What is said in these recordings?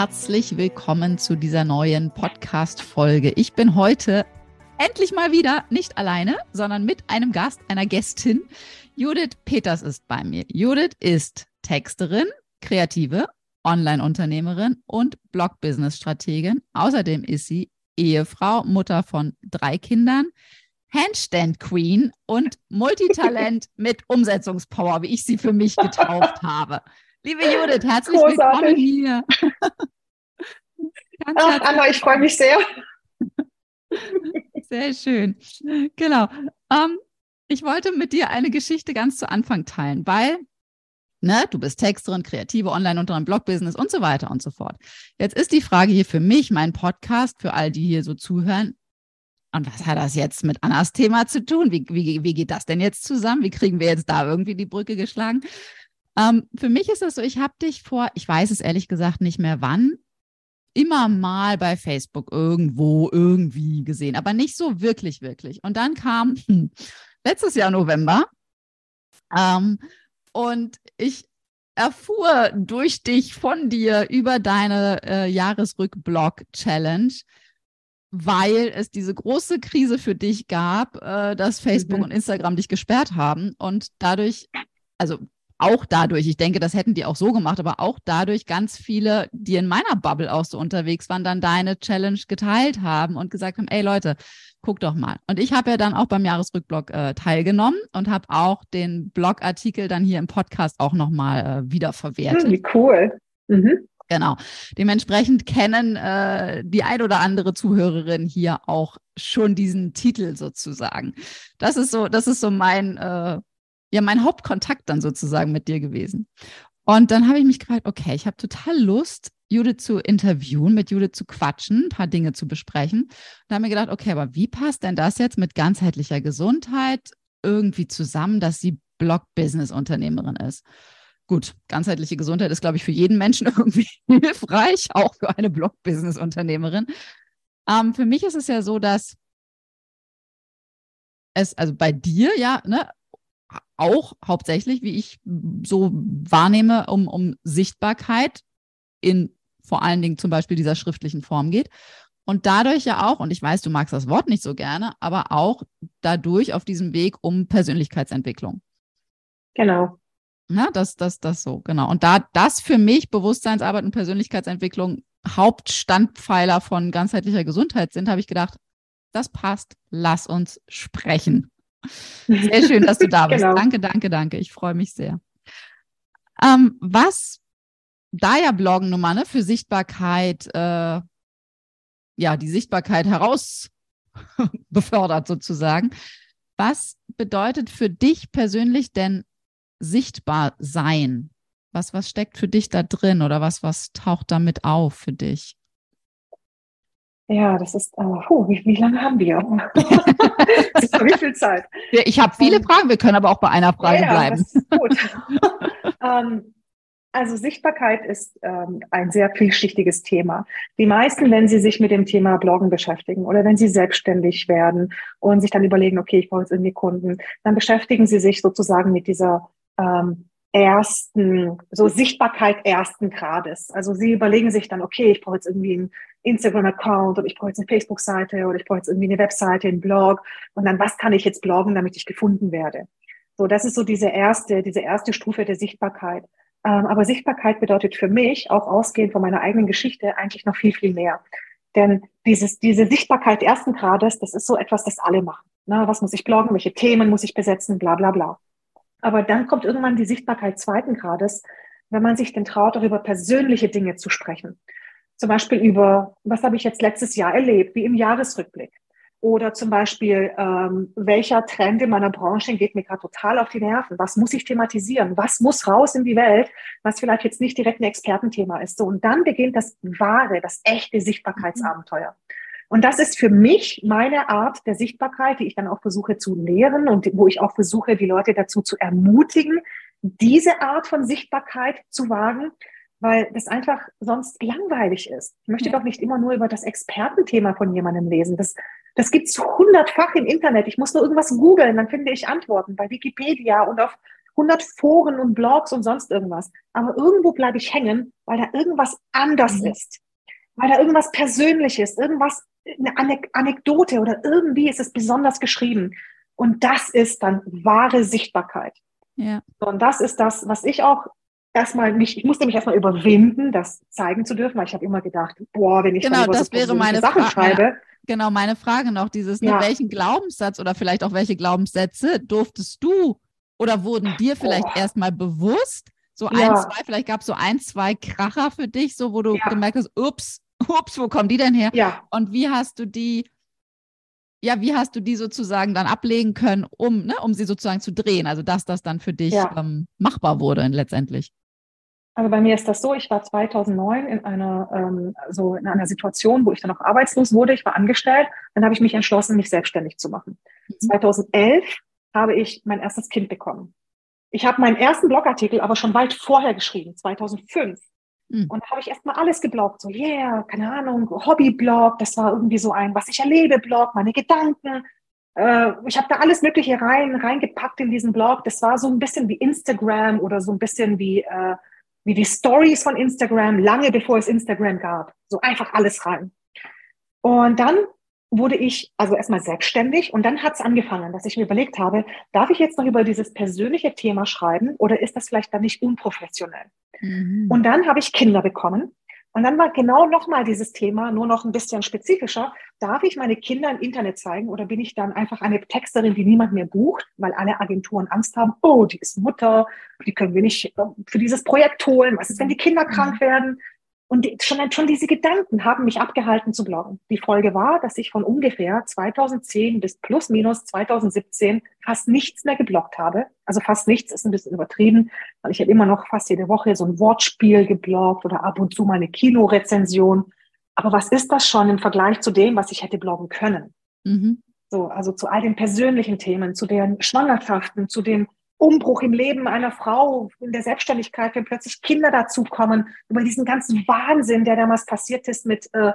Herzlich willkommen zu dieser neuen Podcast-Folge. Ich bin heute endlich mal wieder nicht alleine, sondern mit einem Gast, einer Gästin. Judith Peters ist bei mir. Judith ist Texterin, Kreative, Online-Unternehmerin und Blog-Business-Strategin. Außerdem ist sie Ehefrau, Mutter von drei Kindern, Handstand Queen und Multitalent mit Umsetzungspower, wie ich sie für mich getauft habe. Liebe Judith, herzlich Großartig. willkommen hier. Ach, Anna, ich freue mich sehr. Sehr schön. Genau. Ähm, ich wollte mit dir eine Geschichte ganz zu Anfang teilen, weil ne, du bist Texterin, kreative Online- und Blog-Business und so weiter und so fort. Jetzt ist die Frage hier für mich, mein Podcast, für all die hier so zuhören. Und was hat das jetzt mit Annas Thema zu tun? Wie, wie, wie geht das denn jetzt zusammen? Wie kriegen wir jetzt da irgendwie die Brücke geschlagen? Ähm, für mich ist das so, ich habe dich vor, ich weiß es ehrlich gesagt nicht mehr wann, immer mal bei Facebook irgendwo irgendwie gesehen, aber nicht so wirklich, wirklich. Und dann kam hm, letztes Jahr November ähm, und ich erfuhr durch dich, von dir, über deine äh, Jahresrückblog-Challenge, weil es diese große Krise für dich gab, äh, dass Facebook mhm. und Instagram dich gesperrt haben und dadurch, also auch dadurch, ich denke, das hätten die auch so gemacht, aber auch dadurch ganz viele, die in meiner Bubble auch so unterwegs waren, dann deine Challenge geteilt haben und gesagt haben, ey Leute, guck doch mal. Und ich habe ja dann auch beim Jahresrückblog äh, teilgenommen und habe auch den Blogartikel dann hier im Podcast auch nochmal äh, wiederverwertet. Hm, wie cool. Mhm. Genau. Dementsprechend kennen äh, die ein oder andere Zuhörerin hier auch schon diesen Titel sozusagen. Das ist so, das ist so mein äh, ja mein Hauptkontakt dann sozusagen mit dir gewesen. Und dann habe ich mich gefragt, okay, ich habe total Lust, Judith zu interviewen, mit Judith zu quatschen, ein paar Dinge zu besprechen. Und da habe ich mir gedacht, okay, aber wie passt denn das jetzt mit ganzheitlicher Gesundheit irgendwie zusammen, dass sie Blog-Business-Unternehmerin ist? Gut, ganzheitliche Gesundheit ist, glaube ich, für jeden Menschen irgendwie hilfreich, auch für eine Blog-Business-Unternehmerin. Ähm, für mich ist es ja so, dass es, also bei dir ja, ne, auch hauptsächlich, wie ich so wahrnehme, um, um Sichtbarkeit in vor allen Dingen zum Beispiel dieser schriftlichen Form geht. Und dadurch ja auch, und ich weiß, du magst das Wort nicht so gerne, aber auch dadurch auf diesem Weg um Persönlichkeitsentwicklung. Genau. Ja, das, das, das so, genau. Und da das für mich Bewusstseinsarbeit und Persönlichkeitsentwicklung Hauptstandpfeiler von ganzheitlicher Gesundheit sind, habe ich gedacht, das passt, lass uns sprechen. Sehr schön, dass du da bist. Genau. Danke, danke, danke. Ich freue mich sehr. Ähm, was da ja Bloggen Nummer ne, für Sichtbarkeit, äh, ja, die Sichtbarkeit heraus befördert sozusagen. Was bedeutet für dich persönlich denn sichtbar sein? Was, was steckt für dich da drin oder was, was taucht damit auf für dich? Ja, das ist, äh, puh, wie, wie lange haben wir? wie viel Zeit? Ich habe viele ähm, Fragen, wir können aber auch bei einer Frage ja, bleiben. gut. ähm, also Sichtbarkeit ist ähm, ein sehr vielschichtiges Thema. Die meisten, wenn sie sich mit dem Thema Bloggen beschäftigen oder wenn sie selbstständig werden und sich dann überlegen, okay, ich brauche jetzt irgendwie Kunden, dann beschäftigen sie sich sozusagen mit dieser ähm, ersten, so Sichtbarkeit ersten Grades. Also sie überlegen sich dann, okay, ich brauche jetzt irgendwie einen Instagram-Account oder ich brauche jetzt eine Facebook-Seite oder ich brauche jetzt irgendwie eine Webseite, einen Blog und dann was kann ich jetzt bloggen, damit ich gefunden werde. So, das ist so diese erste, diese erste Stufe der Sichtbarkeit. Ähm, aber Sichtbarkeit bedeutet für mich, auch ausgehend von meiner eigenen Geschichte, eigentlich noch viel, viel mehr. Denn dieses, diese Sichtbarkeit ersten Grades, das ist so etwas, das alle machen. Na, was muss ich bloggen? Welche Themen muss ich besetzen? Bla, bla, bla. Aber dann kommt irgendwann die Sichtbarkeit zweiten Grades, wenn man sich denn traut, auch über persönliche Dinge zu sprechen. Zum Beispiel über, was habe ich jetzt letztes Jahr erlebt, wie im Jahresrückblick. Oder zum Beispiel, ähm, welcher Trend in meiner Branche geht mir gerade total auf die Nerven? Was muss ich thematisieren? Was muss raus in die Welt, was vielleicht jetzt nicht direkt ein Expertenthema ist? So, und dann beginnt das wahre, das echte Sichtbarkeitsabenteuer. Und das ist für mich meine Art der Sichtbarkeit, die ich dann auch versuche zu lehren und wo ich auch versuche, die Leute dazu zu ermutigen, diese Art von Sichtbarkeit zu wagen, weil das einfach sonst langweilig ist. Ich möchte ja. doch nicht immer nur über das Expertenthema von jemandem lesen. Das, das gibt's hundertfach im Internet. Ich muss nur irgendwas googeln, dann finde ich Antworten bei Wikipedia und auf hundert Foren und Blogs und sonst irgendwas. Aber irgendwo bleibe ich hängen, weil da irgendwas anders mhm. ist. Weil da irgendwas Persönliches, irgendwas, eine Anekdote oder irgendwie ist es besonders geschrieben. Und das ist dann wahre Sichtbarkeit. Ja. Und das ist das, was ich auch erstmal nicht, ich musste mich erstmal überwinden, das zeigen zu dürfen, weil ich habe immer gedacht, boah, wenn ich genau, das so wäre meine Sachen Fra schreibe. Meine, genau, meine Frage noch, dieses, ne, ja. ne, welchen Glaubenssatz oder vielleicht auch welche Glaubenssätze durftest du oder wurden dir vielleicht oh. erstmal bewusst? So ja. ein, zwei, vielleicht gab es so ein, zwei Kracher für dich, so wo du ja. gemerkt hast, ups, ups, wo kommen die denn her? Ja. Und wie hast du die ja, wie hast du die sozusagen dann ablegen können, um, ne, um sie sozusagen zu drehen? Also dass das dann für dich ja. ähm, machbar wurde letztendlich. Also bei mir ist das so, ich war 2009 in einer, ähm, so in einer Situation, wo ich dann auch arbeitslos wurde. Ich war angestellt. Dann habe ich mich entschlossen, mich selbstständig zu machen. Mhm. 2011 habe ich mein erstes Kind bekommen. Ich habe meinen ersten Blogartikel aber schon weit vorher geschrieben, 2005. Mhm. Und da habe ich erstmal alles gebloggt, so, yeah, keine Ahnung, Hobbyblog, das war irgendwie so ein, was ich erlebe, Blog, meine Gedanken. Äh, ich habe da alles Mögliche rein, reingepackt in diesen Blog. Das war so ein bisschen wie Instagram oder so ein bisschen wie, äh, wie die Stories von Instagram, lange bevor es Instagram gab. So einfach alles rein. Und dann wurde ich also erstmal selbstständig und dann hat es angefangen, dass ich mir überlegt habe, darf ich jetzt noch über dieses persönliche Thema schreiben oder ist das vielleicht dann nicht unprofessionell? Mhm. Und dann habe ich Kinder bekommen und dann war genau nochmal dieses Thema, nur noch ein bisschen spezifischer. Darf ich meine Kinder im Internet zeigen oder bin ich dann einfach eine Texterin, die niemand mehr bucht, weil alle Agenturen Angst haben, oh, die ist Mutter, die können wir nicht äh, für dieses Projekt holen. Was ist, wenn die Kinder krank mhm. werden? Und schon, schon diese Gedanken haben mich abgehalten zu bloggen. Die Folge war, dass ich von ungefähr 2010 bis plus minus 2017 fast nichts mehr gebloggt habe. Also fast nichts ist ein bisschen übertrieben, weil ich habe immer noch fast jede Woche so ein Wortspiel gebloggt oder ab und zu mal eine Kinorezension. Aber was ist das schon im Vergleich zu dem, was ich hätte bloggen können? Mhm. So, also zu all den persönlichen Themen, zu den Schwangerschaften, zu den Umbruch im Leben einer Frau, in der Selbstständigkeit, wenn plötzlich Kinder dazukommen, über diesen ganzen Wahnsinn, der damals passiert ist mit, äh,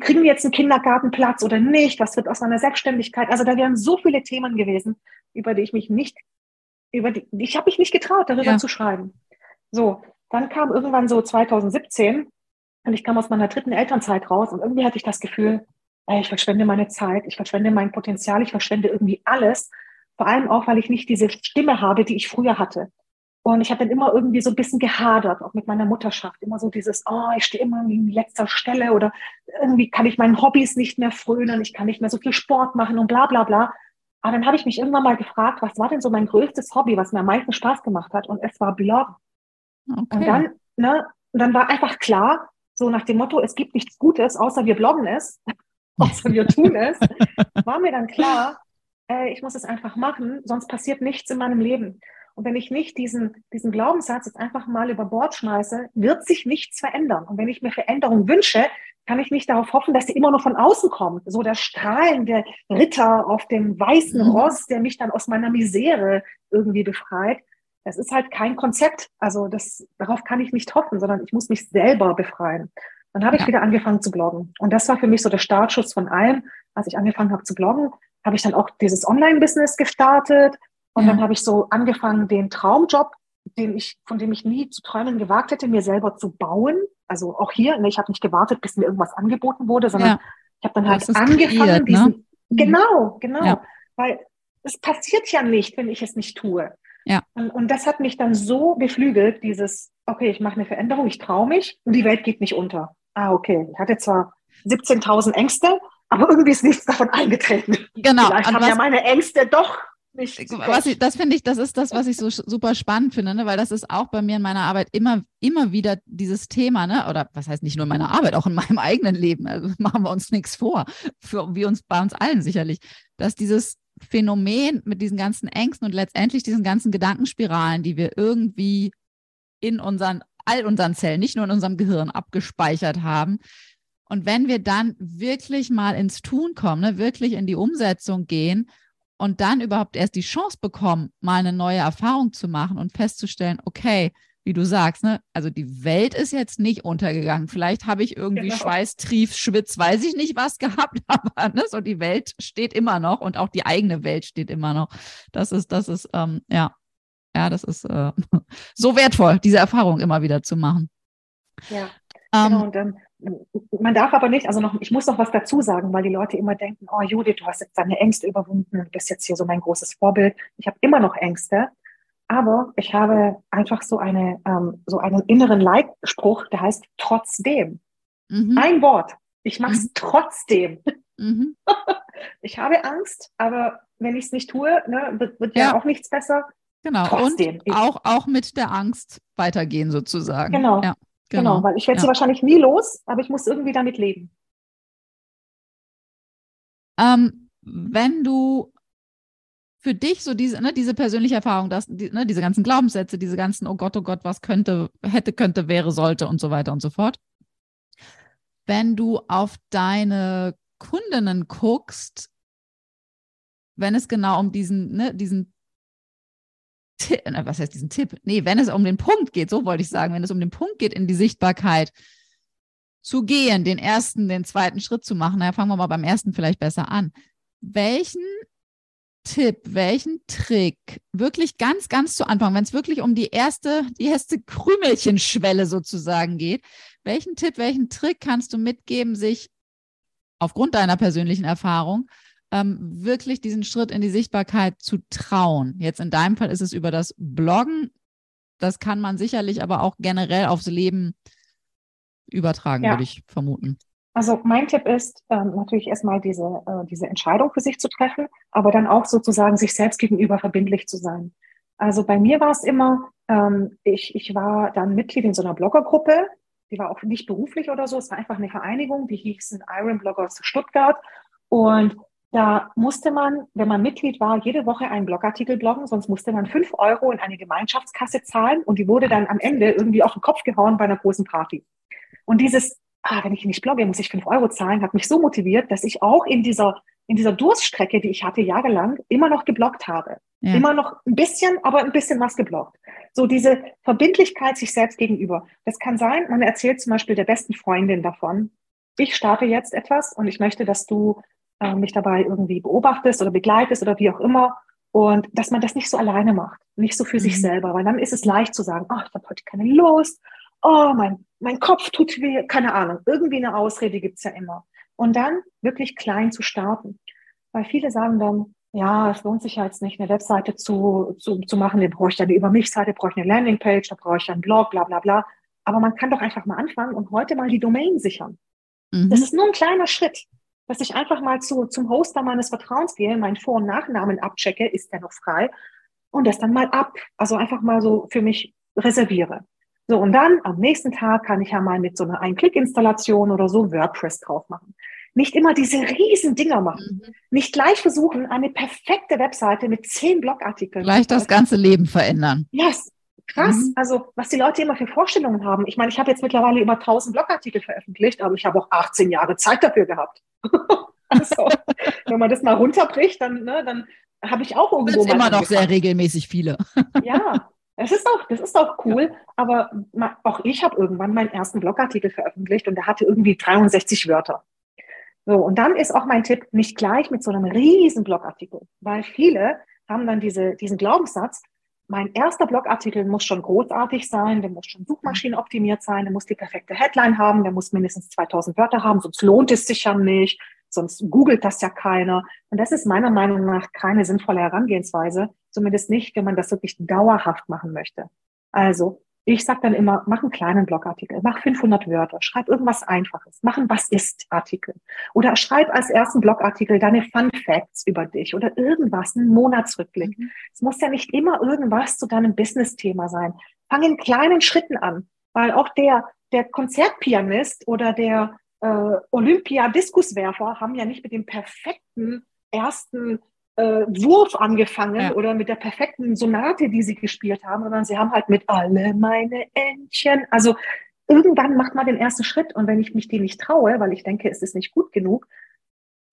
kriegen wir jetzt einen Kindergartenplatz oder nicht, was wird aus meiner Selbstständigkeit? Also da wären so viele Themen gewesen, über die ich mich nicht, über die, ich habe mich nicht getraut, darüber ja. zu schreiben. So, dann kam irgendwann so 2017 und ich kam aus meiner dritten Elternzeit raus und irgendwie hatte ich das Gefühl, ey, ich verschwende meine Zeit, ich verschwende mein Potenzial, ich verschwende irgendwie alles vor allem auch, weil ich nicht diese Stimme habe, die ich früher hatte. Und ich habe dann immer irgendwie so ein bisschen gehadert, auch mit meiner Mutterschaft. Immer so dieses, oh, ich stehe immer in letzter Stelle oder irgendwie kann ich meinen Hobbys nicht mehr frönen, ich kann nicht mehr so viel Sport machen und bla bla bla. Aber dann habe ich mich irgendwann mal gefragt, was war denn so mein größtes Hobby, was mir am meisten Spaß gemacht hat? Und es war Bloggen. Okay. Und dann, ne, und dann war einfach klar, so nach dem Motto, es gibt nichts Gutes, außer wir bloggen es, außer wir tun es, war mir dann klar, äh, ich muss es einfach machen, sonst passiert nichts in meinem Leben. Und wenn ich nicht diesen, diesen Glaubenssatz jetzt einfach mal über Bord schmeiße, wird sich nichts verändern. Und wenn ich mir Veränderung wünsche, kann ich nicht darauf hoffen, dass sie immer nur von außen kommt. So der strahlende Ritter auf dem weißen mhm. Ross, der mich dann aus meiner Misere irgendwie befreit. Das ist halt kein Konzept. Also das, darauf kann ich nicht hoffen, sondern ich muss mich selber befreien. Dann habe ich wieder angefangen zu bloggen. Und das war für mich so der Startschuss von allem, als ich angefangen habe zu bloggen habe ich dann auch dieses Online-Business gestartet und ja. dann habe ich so angefangen, den Traumjob, den ich, von dem ich nie zu träumen gewagt hätte, mir selber zu bauen. Also auch hier, ne, ich habe nicht gewartet, bis mir irgendwas angeboten wurde, sondern ja. ich habe dann halt angefangen, kreiert, ne? diesen, ne? genau, genau, ja. weil es passiert ja nicht, wenn ich es nicht tue. Ja. Und, und das hat mich dann so beflügelt, dieses, okay, ich mache eine Veränderung, ich traue mich und die Welt geht nicht unter. Ah, okay, ich hatte zwar 17.000 Ängste, aber irgendwie ist nichts davon eingetreten. Genau. Vielleicht haben ja meine Ängste doch nicht. Was ich, das finde ich, das ist das, was ich so super spannend finde, ne? weil das ist auch bei mir in meiner Arbeit immer, immer wieder dieses Thema, ne? oder was heißt nicht nur in meiner Arbeit, auch in meinem eigenen Leben. Also machen wir uns nichts vor, für, wie uns bei uns allen sicherlich, dass dieses Phänomen mit diesen ganzen Ängsten und letztendlich diesen ganzen Gedankenspiralen, die wir irgendwie in unseren, all unseren Zellen, nicht nur in unserem Gehirn abgespeichert haben. Und wenn wir dann wirklich mal ins Tun kommen, ne, wirklich in die Umsetzung gehen und dann überhaupt erst die Chance bekommen, mal eine neue Erfahrung zu machen und festzustellen, okay, wie du sagst, ne, also die Welt ist jetzt nicht untergegangen. Vielleicht habe ich irgendwie genau. Schweiß, Trief, Schwitz, weiß ich nicht was gehabt, aber ne, so die Welt steht immer noch und auch die eigene Welt steht immer noch. Das ist, das ist, ähm, ja, ja, das ist äh, so wertvoll, diese Erfahrung immer wieder zu machen. Ja, ähm, genau. Und ähm, man darf aber nicht, also noch, ich muss noch was dazu sagen, weil die Leute immer denken, oh Judith, du hast jetzt deine Ängste überwunden, du bist jetzt hier so mein großes Vorbild. Ich habe immer noch Ängste, aber ich habe einfach so eine ähm, so einen inneren Leitspruch, der heißt trotzdem. Mhm. Ein Wort. Ich mache es mhm. trotzdem. Mhm. ich habe Angst, aber wenn ich es nicht tue, ne, wird, wird ja. ja auch nichts besser. Genau. Trotzdem. Und auch, auch mit der Angst weitergehen sozusagen. Genau. Ja, genau. genau. weil ich werde ja. sie wahrscheinlich nie los, aber ich muss irgendwie damit leben. Ähm, wenn du für dich so diese, ne, diese persönliche Erfahrung, dass, die, ne, diese ganzen Glaubenssätze, diese ganzen, oh Gott, oh Gott, was könnte, hätte, könnte, wäre, sollte und so weiter und so fort. Wenn du auf deine Kundinnen guckst, wenn es genau um diesen, ne, diesen Tipp, was heißt diesen Tipp? Nee, wenn es um den Punkt geht, so wollte ich sagen, wenn es um den Punkt geht, in die Sichtbarkeit zu gehen, den ersten, den zweiten Schritt zu machen, naja, fangen wir mal beim ersten vielleicht besser an. Welchen Tipp, welchen Trick, wirklich ganz, ganz zu Anfang, wenn es wirklich um die erste, die erste Krümelchenschwelle sozusagen geht, welchen Tipp, welchen Trick kannst du mitgeben, sich aufgrund deiner persönlichen Erfahrung ähm, wirklich diesen Schritt in die Sichtbarkeit zu trauen. Jetzt in deinem Fall ist es über das Bloggen. Das kann man sicherlich aber auch generell aufs Leben übertragen, ja. würde ich vermuten. Also mein Tipp ist ähm, natürlich erstmal diese, äh, diese Entscheidung für sich zu treffen, aber dann auch sozusagen sich selbst gegenüber verbindlich zu sein. Also bei mir war es immer, ähm, ich, ich war dann Mitglied in so einer Bloggergruppe, die war auch nicht beruflich oder so, es war einfach eine Vereinigung, die hießen Iron Bloggers Stuttgart. Und da musste man, wenn man Mitglied war, jede Woche einen Blogartikel bloggen, sonst musste man fünf Euro in eine Gemeinschaftskasse zahlen und die wurde dann am Ende irgendwie auf den Kopf gehauen bei einer großen Party. Und dieses, ah, wenn ich nicht blogge, muss ich fünf Euro zahlen, hat mich so motiviert, dass ich auch in dieser, in dieser Durststrecke, die ich hatte jahrelang, immer noch gebloggt habe. Ja. Immer noch ein bisschen, aber ein bisschen was gebloggt. So diese Verbindlichkeit sich selbst gegenüber. Das kann sein, man erzählt zum Beispiel der besten Freundin davon, ich starte jetzt etwas und ich möchte, dass du äh, mich dabei irgendwie beobachtest oder begleitest oder wie auch immer. Und dass man das nicht so alleine macht, nicht so für mhm. sich selber, weil dann ist es leicht zu sagen, ach, ich habe heute keine Lust, oh, mein, mein Kopf tut weh, keine Ahnung, irgendwie eine Ausrede gibt's ja immer. Und dann wirklich klein zu starten. Weil viele sagen dann, ja, es lohnt sich ja jetzt nicht, eine Webseite zu, zu, zu machen, da brauche ich eine Über mich-Seite, brauche ich eine Landingpage, da brauche ich einen Blog, bla bla bla. Aber man kann doch einfach mal anfangen und heute mal die Domain sichern. Mhm. Das ist nur ein kleiner Schritt dass ich einfach mal zu, zum Hoster meines Vertrauens gehe, meinen Vor- und Nachnamen abchecke, ist der noch frei, und das dann mal ab, also einfach mal so für mich reserviere. So, und dann am nächsten Tag kann ich ja mal mit so einer Ein-Klick-Installation oder so WordPress drauf machen. Nicht immer diese riesen Dinger machen. Mhm. Nicht gleich versuchen, eine perfekte Webseite mit zehn Blogartikeln. Gleich das ganze Leben verändern. Yes. Krass. Mhm. Also, was die Leute immer für Vorstellungen haben. Ich meine, ich habe jetzt mittlerweile über 1000 Blogartikel veröffentlicht, aber ich habe auch 18 Jahre Zeit dafür gehabt. also, wenn man das mal runterbricht, dann, ne, dann habe ich auch irgendwo. Das immer noch sehr regelmäßig viele. ja, das ist auch, das ist auch cool. Ja. Aber auch ich habe irgendwann meinen ersten Blogartikel veröffentlicht und der hatte irgendwie 63 Wörter. So, und dann ist auch mein Tipp, nicht gleich mit so einem riesen Blogartikel, weil viele haben dann diese, diesen Glaubenssatz, mein erster Blogartikel muss schon großartig sein, der muss schon suchmaschinenoptimiert sein, der muss die perfekte Headline haben, der muss mindestens 2000 Wörter haben, sonst lohnt es sich ja nicht, sonst googelt das ja keiner. Und das ist meiner Meinung nach keine sinnvolle Herangehensweise, zumindest nicht, wenn man das wirklich dauerhaft machen möchte. Also Ich sage dann immer, mach einen kleinen Blogartikel, mach 500 Wörter, schreib irgendwas Einfaches, mach einen Was ist Artikel oder schreib als ersten Blogartikel deine Fun Facts über dich oder irgendwas, einen Monatsrückblick. Mhm. Es muss ja nicht immer irgendwas zu deinem Business-Thema sein. Fang in kleinen Schritten an, weil auch der, der Konzertpianist oder der äh, Olympia-Diskuswerfer haben ja nicht mit dem perfekten ersten äh, Wurf angefangen ja. oder mit der perfekten Sonate, die sie gespielt haben, sondern sie haben halt mit alle meine Entchen. Also irgendwann macht man den ersten Schritt und wenn ich mich den nicht traue, weil ich denke, es ist nicht gut genug,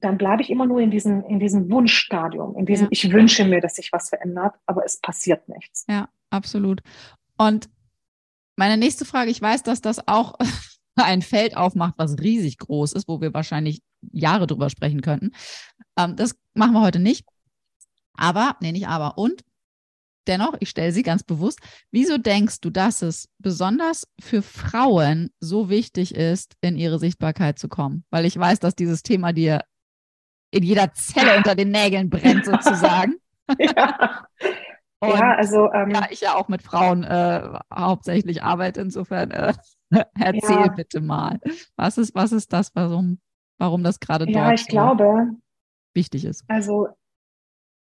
dann bleibe ich immer nur in diesem, in diesem Wunschstadium, in diesem, ja. ich wünsche mir, dass sich was verändert, aber es passiert nichts. Ja, absolut. Und meine nächste Frage, ich weiß, dass das auch ein Feld aufmacht, was riesig groß ist, wo wir wahrscheinlich Jahre drüber sprechen könnten. Ähm, das machen wir heute nicht. Aber, nee, nicht aber. Und dennoch, ich stelle sie ganz bewusst, wieso denkst du, dass es besonders für Frauen so wichtig ist, in ihre Sichtbarkeit zu kommen? Weil ich weiß, dass dieses Thema dir in jeder Zelle unter den Nägeln brennt, sozusagen. ja. Und, ja, also ähm, ja, ich ja auch mit Frauen äh, hauptsächlich arbeite, insofern äh, erzähl ja. bitte mal. Was ist, was ist das, warum, warum das gerade dort Ja, ich so glaube, wichtig ist. Also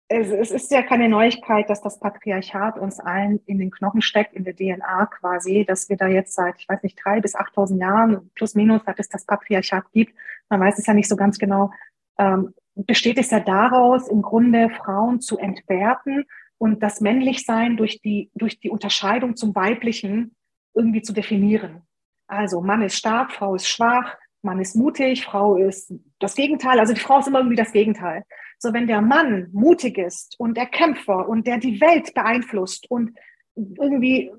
es, es, ist ja keine Neuigkeit, dass das Patriarchat uns allen in den Knochen steckt, in der DNA quasi, dass wir da jetzt seit, ich weiß nicht, drei bis 8.000 Jahren plus minus, seit es das Patriarchat gibt, man weiß es ja nicht so ganz genau, ähm, besteht es ja daraus, im Grunde Frauen zu entwerten und das Männlichsein durch die, durch die Unterscheidung zum Weiblichen irgendwie zu definieren. Also Mann ist stark, Frau ist schwach, Mann ist mutig, Frau ist das Gegenteil. Also die Frau ist immer irgendwie das Gegenteil. So wenn der Mann mutig ist und der Kämpfer und der die Welt beeinflusst und irgendwie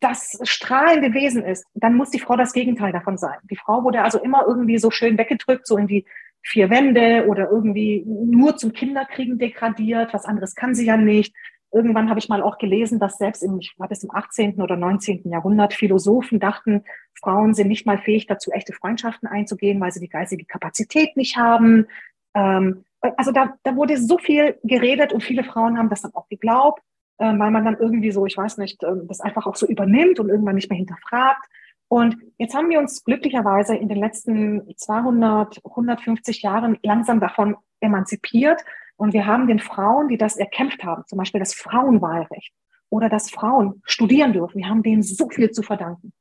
das strahlende Wesen ist, dann muss die Frau das Gegenteil davon sein. Die Frau wurde also immer irgendwie so schön weggedrückt, so in die vier Wände oder irgendwie nur zum Kinderkriegen degradiert. Was anderes kann sie ja nicht. Irgendwann habe ich mal auch gelesen, dass selbst im, ich war das im 18. oder 19. Jahrhundert Philosophen dachten, Frauen sind nicht mal fähig dazu, echte Freundschaften einzugehen, weil sie die geistige Kapazität nicht haben. Ähm, also da, da wurde so viel geredet und viele Frauen haben das dann auch geglaubt, äh, weil man dann irgendwie so, ich weiß nicht, äh, das einfach auch so übernimmt und irgendwann nicht mehr hinterfragt. Und jetzt haben wir uns glücklicherweise in den letzten 200, 150 Jahren langsam davon emanzipiert und wir haben den Frauen, die das erkämpft haben, zum Beispiel das Frauenwahlrecht oder dass Frauen studieren dürfen, wir haben denen so viel zu verdanken.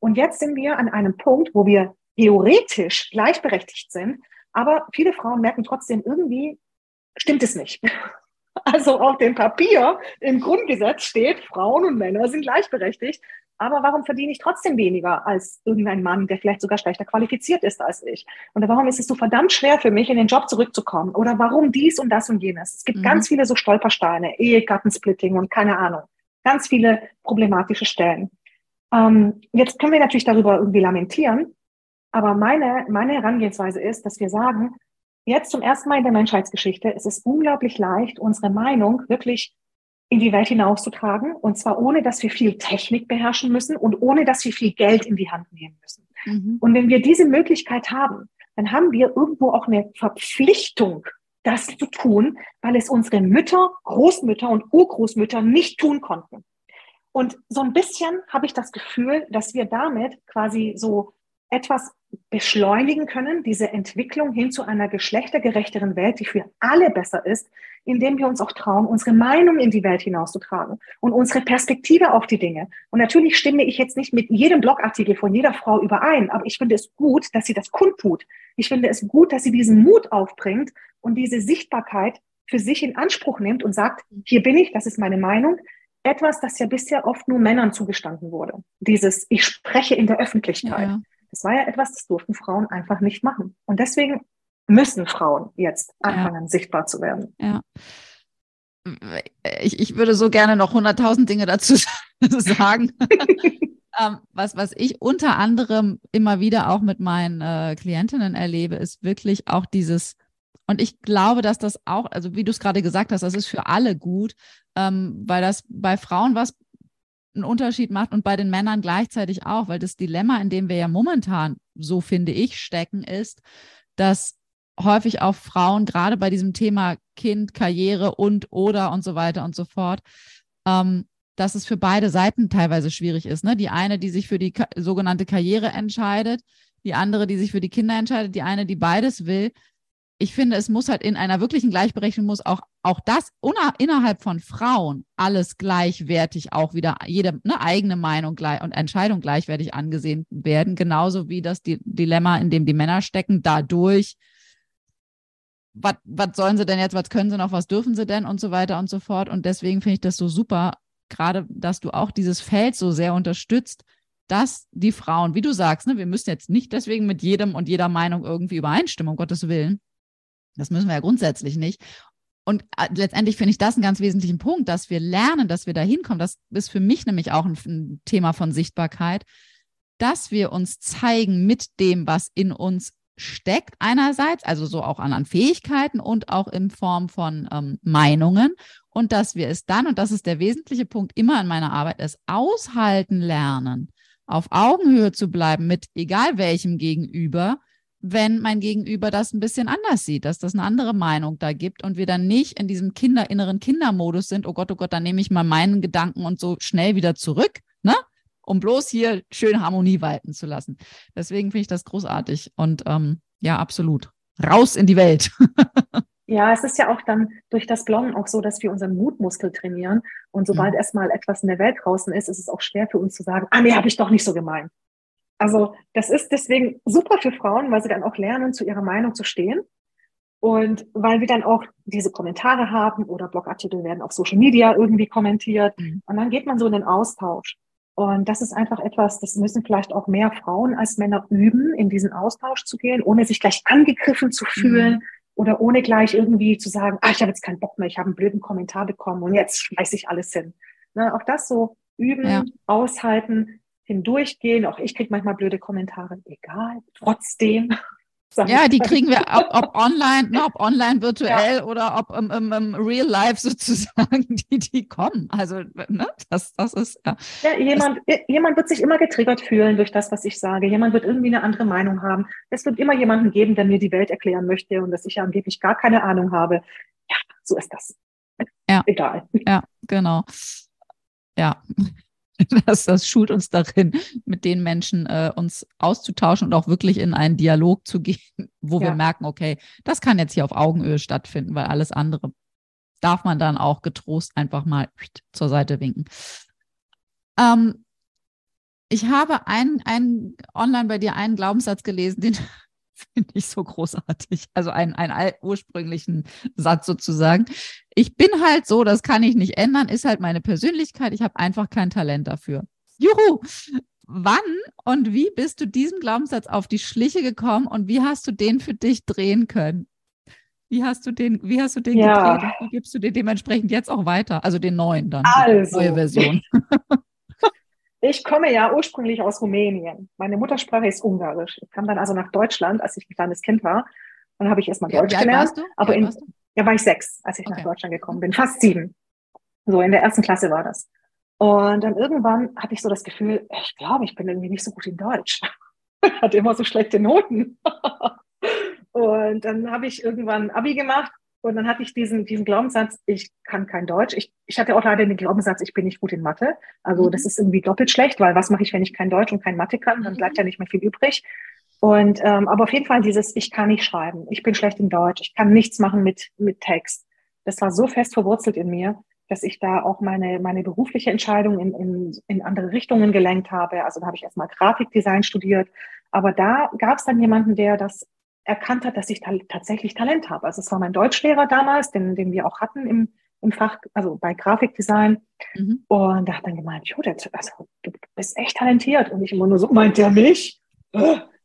Und jetzt sind wir an einem Punkt, wo wir theoretisch gleichberechtigt sind, aber viele Frauen merken trotzdem, irgendwie stimmt es nicht. Also auf dem Papier im Grundgesetz steht, Frauen und Männer sind gleichberechtigt. Aber warum verdiene ich trotzdem weniger als irgendein Mann, der vielleicht sogar schlechter qualifiziert ist als ich? Und warum ist es so verdammt schwer für mich, in den Job zurückzukommen? Oder warum dies und das und jenes? Es gibt mhm. ganz viele so Stolpersteine, Ehegattensplitting und keine Ahnung. Ganz viele problematische Stellen. Ähm, jetzt können wir natürlich darüber irgendwie lamentieren. Aber meine, meine Herangehensweise ist, dass wir sagen, jetzt zum ersten Mal in der Menschheitsgeschichte ist es unglaublich leicht, unsere Meinung wirklich in die Welt hinauszutragen. Und zwar ohne, dass wir viel Technik beherrschen müssen und ohne, dass wir viel Geld in die Hand nehmen müssen. Mhm. Und wenn wir diese Möglichkeit haben, dann haben wir irgendwo auch eine Verpflichtung, das zu tun, weil es unsere Mütter, Großmütter und Urgroßmütter nicht tun konnten. Und so ein bisschen habe ich das Gefühl, dass wir damit quasi so etwas beschleunigen können, diese Entwicklung hin zu einer geschlechtergerechteren Welt, die für alle besser ist, indem wir uns auch trauen, unsere Meinung in die Welt hinauszutragen und unsere Perspektive auf die Dinge. Und natürlich stimme ich jetzt nicht mit jedem Blogartikel von jeder Frau überein, aber ich finde es gut, dass sie das kundtut. Ich finde es gut, dass sie diesen Mut aufbringt und diese Sichtbarkeit für sich in Anspruch nimmt und sagt, hier bin ich, das ist meine Meinung. Etwas, das ja bisher oft nur Männern zugestanden wurde. Dieses, ich spreche in der Öffentlichkeit. Ja. Das war ja etwas, das durften Frauen einfach nicht machen. Und deswegen müssen Frauen jetzt anfangen, ja. sichtbar zu werden. Ja. Ich, ich würde so gerne noch hunderttausend Dinge dazu sagen. ähm, was, was ich unter anderem immer wieder auch mit meinen äh, Klientinnen erlebe, ist wirklich auch dieses, und ich glaube, dass das auch, also wie du es gerade gesagt hast, das ist für alle gut, ähm, weil das bei Frauen was einen Unterschied macht und bei den Männern gleichzeitig auch, weil das Dilemma, in dem wir ja momentan, so finde ich, stecken, ist, dass häufig auch Frauen gerade bei diesem Thema Kind, Karriere und oder und so weiter und so fort ähm, dass es für beide Seiten teilweise schwierig ist. Ne? Die eine, die sich für die sogenannte Karriere entscheidet, die andere, die sich für die Kinder entscheidet, die eine, die beides will. Ich finde, es muss halt in einer wirklichen Gleichberechtigung muss auch, auch das innerhalb von Frauen alles gleichwertig auch wieder jede eine eigene Meinung und Entscheidung gleichwertig angesehen werden, genauso wie das Dilemma, in dem die Männer stecken, dadurch, was, was sollen sie denn jetzt, was können sie noch, was dürfen sie denn und so weiter und so fort. Und deswegen finde ich das so super, gerade, dass du auch dieses Feld so sehr unterstützt, dass die Frauen, wie du sagst, ne, wir müssen jetzt nicht deswegen mit jedem und jeder Meinung irgendwie übereinstimmen, um Gottes Willen. Das müssen wir ja grundsätzlich nicht. Und äh, letztendlich finde ich das einen ganz wesentlichen Punkt, dass wir lernen, dass wir da hinkommen. Das ist für mich nämlich auch ein, ein Thema von Sichtbarkeit, dass wir uns zeigen mit dem, was in uns steckt einerseits, also so auch an, an Fähigkeiten und auch in Form von ähm, Meinungen und dass wir es dann, und das ist der wesentliche Punkt immer in meiner Arbeit, es aushalten lernen, auf Augenhöhe zu bleiben mit egal welchem Gegenüber, wenn mein Gegenüber das ein bisschen anders sieht, dass das eine andere Meinung da gibt und wir dann nicht in diesem Kinder, inneren Kindermodus sind, oh Gott, oh Gott, dann nehme ich mal meinen Gedanken und so schnell wieder zurück, ne? Um bloß hier schön Harmonie walten zu lassen. Deswegen finde ich das großartig und ähm, ja, absolut. Raus in die Welt. Ja, es ist ja auch dann durch das Bloggen auch so, dass wir unseren Mutmuskel trainieren. Und sobald mhm. erstmal etwas in der Welt draußen ist, ist es auch schwer für uns zu sagen, ah nee, habe ich doch nicht so gemeint. Also das ist deswegen super für Frauen, weil sie dann auch lernen, zu ihrer Meinung zu stehen. Und weil wir dann auch diese Kommentare haben oder Blogartikel werden auf Social Media irgendwie kommentiert. Mhm. Und dann geht man so in den Austausch. Und das ist einfach etwas, das müssen vielleicht auch mehr Frauen als Männer üben, in diesen Austausch zu gehen, ohne sich gleich angegriffen zu fühlen, mhm oder ohne gleich irgendwie zu sagen, ah, ich habe jetzt keinen Bock mehr, ich habe einen blöden Kommentar bekommen und jetzt schmeiße ich alles hin. Ne, auch das so üben, ja. aushalten, hindurchgehen. Auch ich kriege manchmal blöde Kommentare, egal, trotzdem. Ja, die kriegen wir, ob, ob online, ne, ob online virtuell ja. oder ob im, im, im, Real Life sozusagen, die, die kommen. Also, ne, das, das ist, ja. ja jemand, das, jemand wird sich immer getriggert fühlen durch das, was ich sage. Jemand wird irgendwie eine andere Meinung haben. Es wird immer jemanden geben, der mir die Welt erklären möchte und dass ich ja angeblich gar keine Ahnung habe. Ja, so ist das. Ja. Egal. Ja, genau. Ja, das, das schult uns darin, mit den Menschen äh, uns auszutauschen und auch wirklich in einen Dialog zu gehen, wo ja. wir merken, okay, das kann jetzt hier auf Augenhöhe stattfinden, weil alles andere darf man dann auch getrost einfach mal zur Seite winken. Ähm, ich habe einen, einen online bei dir einen Glaubenssatz gelesen, den finde ich so großartig. Also einen, einen ursprünglichen Satz sozusagen. Ich bin halt so, das kann ich nicht ändern, ist halt meine Persönlichkeit. Ich habe einfach kein Talent dafür. Juhu! Wann und wie bist du diesem Glaubenssatz auf die Schliche gekommen und wie hast du den für dich drehen können? Wie hast du den, wie hast du den ja. gedreht und wie gibst du den dementsprechend jetzt auch weiter? Also den neuen dann, also. die neue Version. Ich komme ja ursprünglich aus Rumänien. Meine Muttersprache ist Ungarisch. Ich kam dann also nach Deutschland, als ich ein kleines Kind war. Dann habe ich erstmal ja, Deutsch gelernt. Aber in, ja, war ich sechs, als ich okay. nach Deutschland gekommen bin. Fast sieben. So, in der ersten Klasse war das. Und dann irgendwann hatte ich so das Gefühl, ich glaube, ich bin irgendwie nicht so gut in Deutsch. hatte immer so schlechte Noten. und dann habe ich irgendwann Abi gemacht und dann hatte ich diesen, diesen Glaubenssatz, ich kann kein Deutsch. Ich, ich hatte auch leider den Glaubenssatz, ich bin nicht gut in Mathe. Also mhm. das ist irgendwie doppelt schlecht, weil was mache ich, wenn ich kein Deutsch und kein Mathe kann? Dann bleibt mhm. ja nicht mehr viel übrig. Und ähm, aber auf jeden Fall dieses, ich kann nicht schreiben, ich bin schlecht in Deutsch, ich kann nichts machen mit, mit Text. Das war so fest verwurzelt in mir, dass ich da auch meine, meine berufliche Entscheidung in, in, in andere Richtungen gelenkt habe. Also da habe ich erstmal Grafikdesign studiert. Aber da gab es dann jemanden, der das erkannt hat, dass ich ta tatsächlich Talent habe. Also es war mein Deutschlehrer damals, den, den wir auch hatten im, im Fach, also bei Grafikdesign. Mhm. Und der hat dann gemeint, Judith, also du bist echt talentiert. Und ich immer nur so, meint der mich?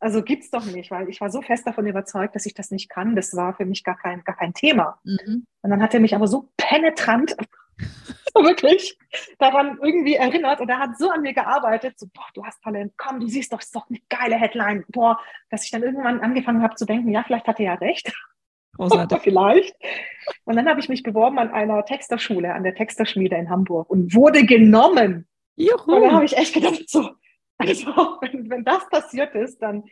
Also gibt's doch nicht, weil ich war so fest davon überzeugt, dass ich das nicht kann. Das war für mich gar kein, gar kein Thema. Mhm. Und dann hat er mich aber so penetrant wirklich daran irgendwie erinnert und er hat so an mir gearbeitet, so, boah, du hast Talent, komm, du siehst doch, ist doch eine geile Headline, boah, dass ich dann irgendwann angefangen habe zu denken, ja, vielleicht hat er ja recht. Großartig. vielleicht. Und dann habe ich mich beworben an einer Texterschule, an der Texterschmiede in Hamburg und wurde genommen. Juhu. Und da habe ich echt gedacht, so, also, wenn, wenn das passiert ist, dann,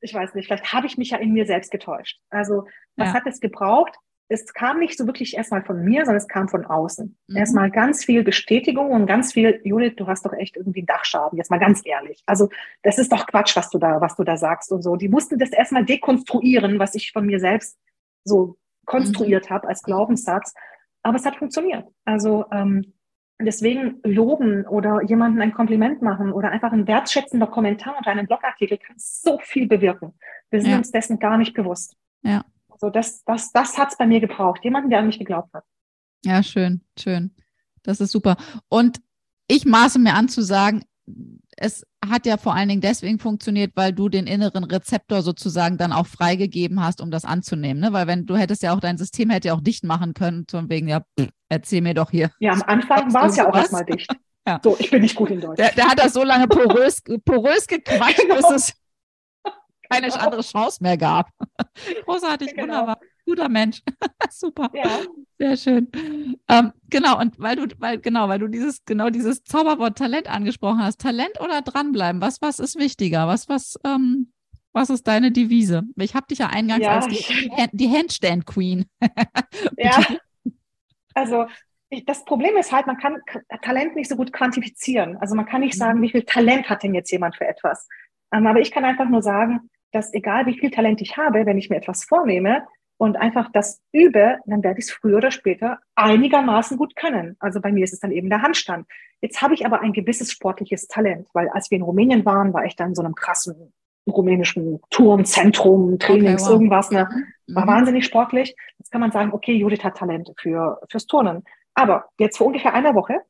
ich weiß nicht, vielleicht habe ich mich ja in mir selbst getäuscht. Also, was ja. hat es gebraucht? Es kam nicht so wirklich erstmal von mir, sondern es kam von außen. Mhm. Erstmal ganz viel Bestätigung und ganz viel, Judith, du hast doch echt irgendwie einen Dachschaden, jetzt mal ganz ehrlich. Also das ist doch Quatsch, was du da, was du da sagst und so. Die mussten das erstmal dekonstruieren, was ich von mir selbst so konstruiert mhm. habe als Glaubenssatz. Aber es hat funktioniert. Also ähm, deswegen loben oder jemanden ein Kompliment machen oder einfach ein wertschätzender Kommentar unter einem Blogartikel kann so viel bewirken. Wir sind ja. uns dessen gar nicht bewusst. Ja. Also das, das, das hat es bei mir gebraucht. Jemanden, der an mich geglaubt hat. Ja, schön, schön. Das ist super. Und ich maße mir an zu sagen, es hat ja vor allen Dingen deswegen funktioniert, weil du den inneren Rezeptor sozusagen dann auch freigegeben hast, um das anzunehmen. Ne? Weil wenn du hättest ja auch dein System hätte ja auch dicht machen können, von wegen, ja, erzähl mir doch hier. Ja, am Anfang war es ja auch erstmal dicht. Ja. So, ich bin nicht gut in Deutsch. Der, der hat das so lange porös, porös gequatscht, genau. bis es keine genau. andere Chance mehr gab. Großartig, genau. wunderbar. Guter Mensch. Super. Ja. Sehr schön. Ähm, genau, und weil du, weil, genau, weil du dieses, genau dieses Zauberwort Talent angesprochen hast. Talent oder dranbleiben? Was, was ist wichtiger? Was, was, ähm, was ist deine Devise? Ich habe dich ja eingangs ja. als die, die Handstand Queen. ja. Also ich, das Problem ist halt, man kann Talent nicht so gut quantifizieren. Also man kann nicht sagen, mhm. wie viel Talent hat denn jetzt jemand für etwas. Ähm, aber ich kann einfach nur sagen, dass egal wie viel Talent ich habe, wenn ich mir etwas vornehme und einfach das übe, dann werde ich es früher oder später einigermaßen gut können. Also bei mir ist es dann eben der Handstand. Jetzt habe ich aber ein gewisses sportliches Talent, weil als wir in Rumänien waren, war ich dann in so einem krassen rumänischen Turnzentrum, Trainings, okay, wow. irgendwas, ne? Mhm. war mhm. wahnsinnig sportlich. Jetzt kann man sagen, okay, Judith hat Talent für, fürs Turnen. Aber jetzt vor ungefähr einer Woche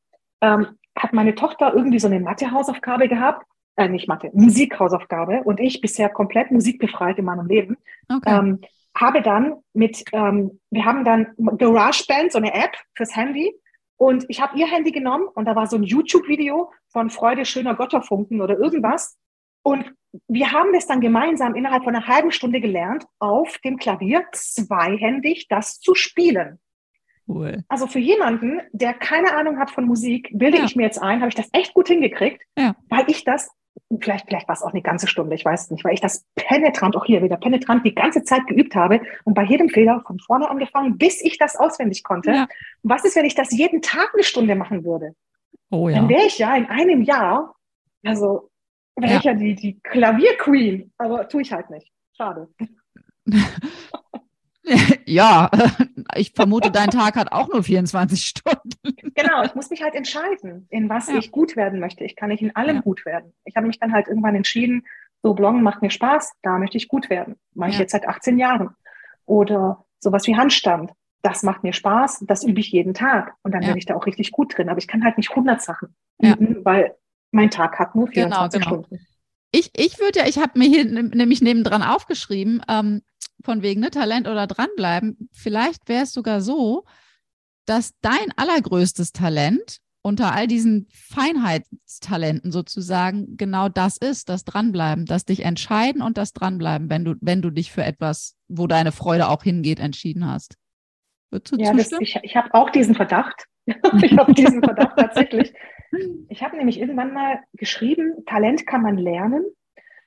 ähm, hat meine Tochter irgendwie so eine Mathe-Hausaufgabe gehabt äh, nicht Mathe, Musikhausaufgabe und ich bisher komplett musikbefreit in meinem Leben, okay. ähm, habe dann mit, ähm, wir haben dann GarageBand, so eine App fürs Handy und ich habe ihr Handy genommen und da war so ein YouTube-Video von Freude schöner Götterfunken oder irgendwas und wir haben das dann gemeinsam innerhalb von einer halben Stunde gelernt, auf dem Klavier zweihändig das zu spielen. Cool. Also für jemanden, der keine Ahnung hat von Musik, bilde ja. ich mir jetzt ein, habe ich das echt gut hingekriegt, ja. weil ich das vielleicht, vielleicht war es auch eine ganze Stunde, ich weiß nicht, weil ich das penetrant, auch hier wieder penetrant die ganze Zeit geübt habe und bei jedem Fehler von vorne angefangen, bis ich das auswendig konnte. Ja. Was ist, wenn ich das jeden Tag eine Stunde machen würde? Oh ja. Dann wäre ich ja in einem Jahr, also wäre ja. ich ja die, die Klavierqueen, aber tue ich halt nicht. Schade. ja, ich vermute, dein Tag hat auch nur 24 Stunden. Genau, ich muss mich halt entscheiden, in was ja. ich gut werden möchte. Ich kann nicht in allem ja. gut werden. Ich habe mich dann halt irgendwann entschieden, so Bloggen macht mir Spaß, da möchte ich gut werden. Mache ich jetzt seit 18 Jahren. Oder sowas wie Handstand. Das macht mir Spaß, das übe ich jeden Tag. Und dann bin ich da auch richtig gut drin. Aber ich kann halt nicht 100 Sachen üben, weil mein Tag hat nur 24 genau, genau. Stunden. Ich, ich würde ja, ich habe mir hier nämlich nebendran aufgeschrieben, ähm, von wegen ne, Talent oder dranbleiben. Vielleicht wäre es sogar so, dass dein allergrößtes Talent unter all diesen Feinheitstalenten sozusagen genau das ist, das Dranbleiben, das dich entscheiden und das Dranbleiben, wenn du, wenn du dich für etwas, wo deine Freude auch hingeht, entschieden hast. Würdest du ja, das, ich, ich habe auch diesen Verdacht. ich habe diesen Verdacht tatsächlich. Ich habe nämlich irgendwann mal geschrieben, Talent kann man lernen.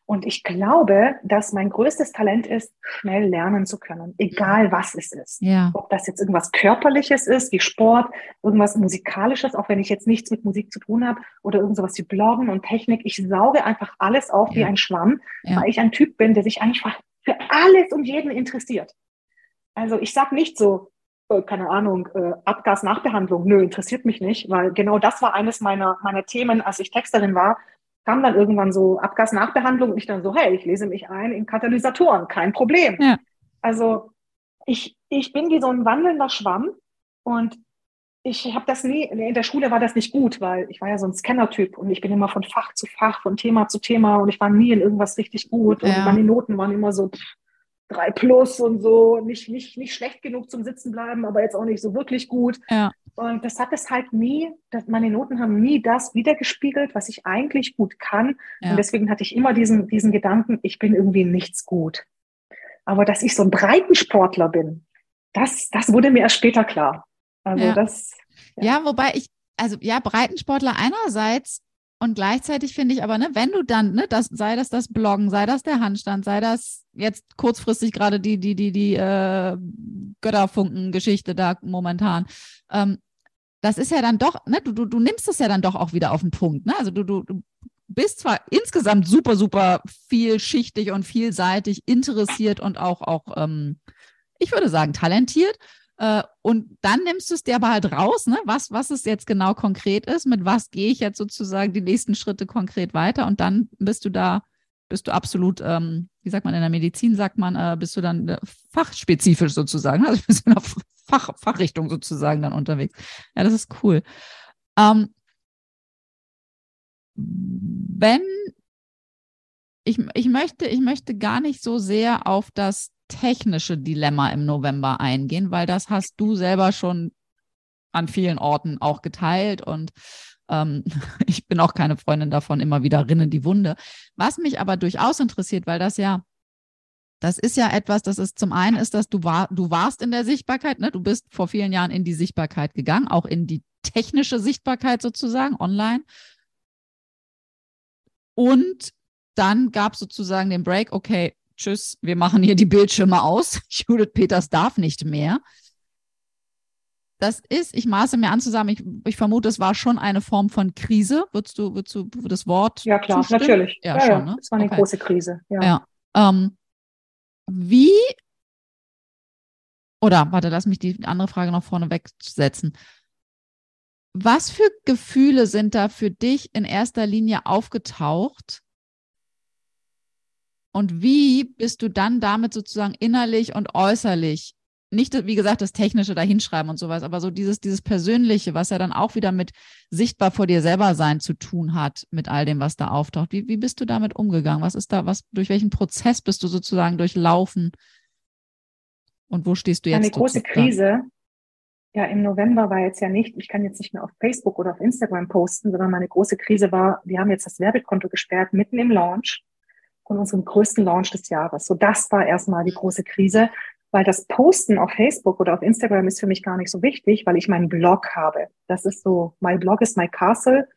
Und ich glaube, dass mein größtes Talent ist, schnell lernen zu können, egal was es ist. Ja. Ob das jetzt irgendwas Körperliches ist, wie Sport, irgendwas Musikalisches, auch wenn ich jetzt nichts mit Musik zu tun habe, oder irgendwas wie Bloggen und Technik. Ich sauge einfach alles auf ja. wie ein Schwamm, ja. weil ich ein Typ bin, der sich eigentlich für alles und jeden interessiert. Also ich sag nicht so, äh, keine Ahnung, äh, Abgasnachbehandlung, nö, interessiert mich nicht, weil genau das war eines meiner, meiner Themen, als ich Texterin war, kam dann irgendwann so Abgasnachbehandlung und ich dann so, hey, ich lese mich ein in Katalysatoren, kein Problem. Ja. Also ich, ich bin wie so ein wandelnder Schwamm und ich habe das nie, in der Schule war das nicht gut, weil ich war ja so ein Scanner-Typ und ich bin immer von Fach zu Fach, von Thema zu Thema und ich war nie in irgendwas richtig gut und ja. meine Noten waren immer so drei plus und so, nicht, nicht, nicht schlecht genug zum Sitzen bleiben, aber jetzt auch nicht so wirklich gut. Ja. Und das hat es halt nie, das, meine Noten haben nie das wiedergespiegelt, was ich eigentlich gut kann. Ja. Und deswegen hatte ich immer diesen, diesen Gedanken, ich bin irgendwie nichts gut. Aber dass ich so ein Breitensportler bin, das, das wurde mir erst später klar. Also ja. das. Ja. ja, wobei ich, also ja, Breitensportler einerseits und gleichzeitig finde ich aber, ne, wenn du dann, ne, das, sei das das Bloggen, sei das der Handstand, sei das jetzt kurzfristig gerade die, die, die, die äh, Götterfunken-Geschichte da momentan, ähm, das ist ja dann doch, ne, du, du, du nimmst es ja dann doch auch wieder auf den Punkt. Ne? Also du, du, du bist zwar insgesamt super, super vielschichtig und vielseitig interessiert und auch, auch ähm, ich würde sagen, talentiert. Äh, und dann nimmst du es dir aber halt raus, ne? was, was es jetzt genau konkret ist, mit was gehe ich jetzt sozusagen die nächsten Schritte konkret weiter und dann bist du da, bist du absolut, ähm, wie sagt man in der Medizin, sagt man, äh, bist du dann äh, fachspezifisch sozusagen, also bist du in der Fach, Fachrichtung sozusagen dann unterwegs. Ja, das ist cool. Ähm, wenn ich, ich möchte, ich möchte gar nicht so sehr auf das technische Dilemma im November eingehen, weil das hast du selber schon an vielen Orten auch geteilt und ähm, ich bin auch keine Freundin davon, immer wieder rinnen die Wunde. Was mich aber durchaus interessiert, weil das ja, das ist ja etwas, das ist zum einen ist, dass du war, du warst in der Sichtbarkeit, ne? Du bist vor vielen Jahren in die Sichtbarkeit gegangen, auch in die technische Sichtbarkeit sozusagen online. Und dann gab es sozusagen den Break, okay, tschüss, wir machen hier die Bildschirme aus. Judith Peters darf nicht mehr. Das ist, ich maße mir an zusammen, ich, ich vermute, es war schon eine Form von Krise. Würdest du, würdest du das Wort? Ja, klar, zustimmen? natürlich. Ja, ja, schon, ne? Es war eine okay. große Krise. Ja. ja. Ähm, wie, oder warte, lass mich die andere Frage noch vorne wegsetzen. Was für Gefühle sind da für dich in erster Linie aufgetaucht, und wie bist du dann damit sozusagen innerlich und äußerlich, nicht, wie gesagt, das Technische dahinschreiben und sowas, aber so dieses, dieses Persönliche, was ja dann auch wieder mit sichtbar vor dir selber sein zu tun hat, mit all dem, was da auftaucht. Wie, wie bist du damit umgegangen? Was ist da, was, durch welchen Prozess bist du sozusagen durchlaufen? Und wo stehst du jetzt? Eine große Krise. Ja, im November war jetzt ja nicht, ich kann jetzt nicht mehr auf Facebook oder auf Instagram posten, sondern meine große Krise war, wir haben jetzt das Werbekonto gesperrt mitten im Launch von unserem größten Launch des Jahres. So, das war erstmal die große Krise, weil das Posten auf Facebook oder auf Instagram ist für mich gar nicht so wichtig, weil ich meinen Blog habe. Das ist so, my blog is my castle.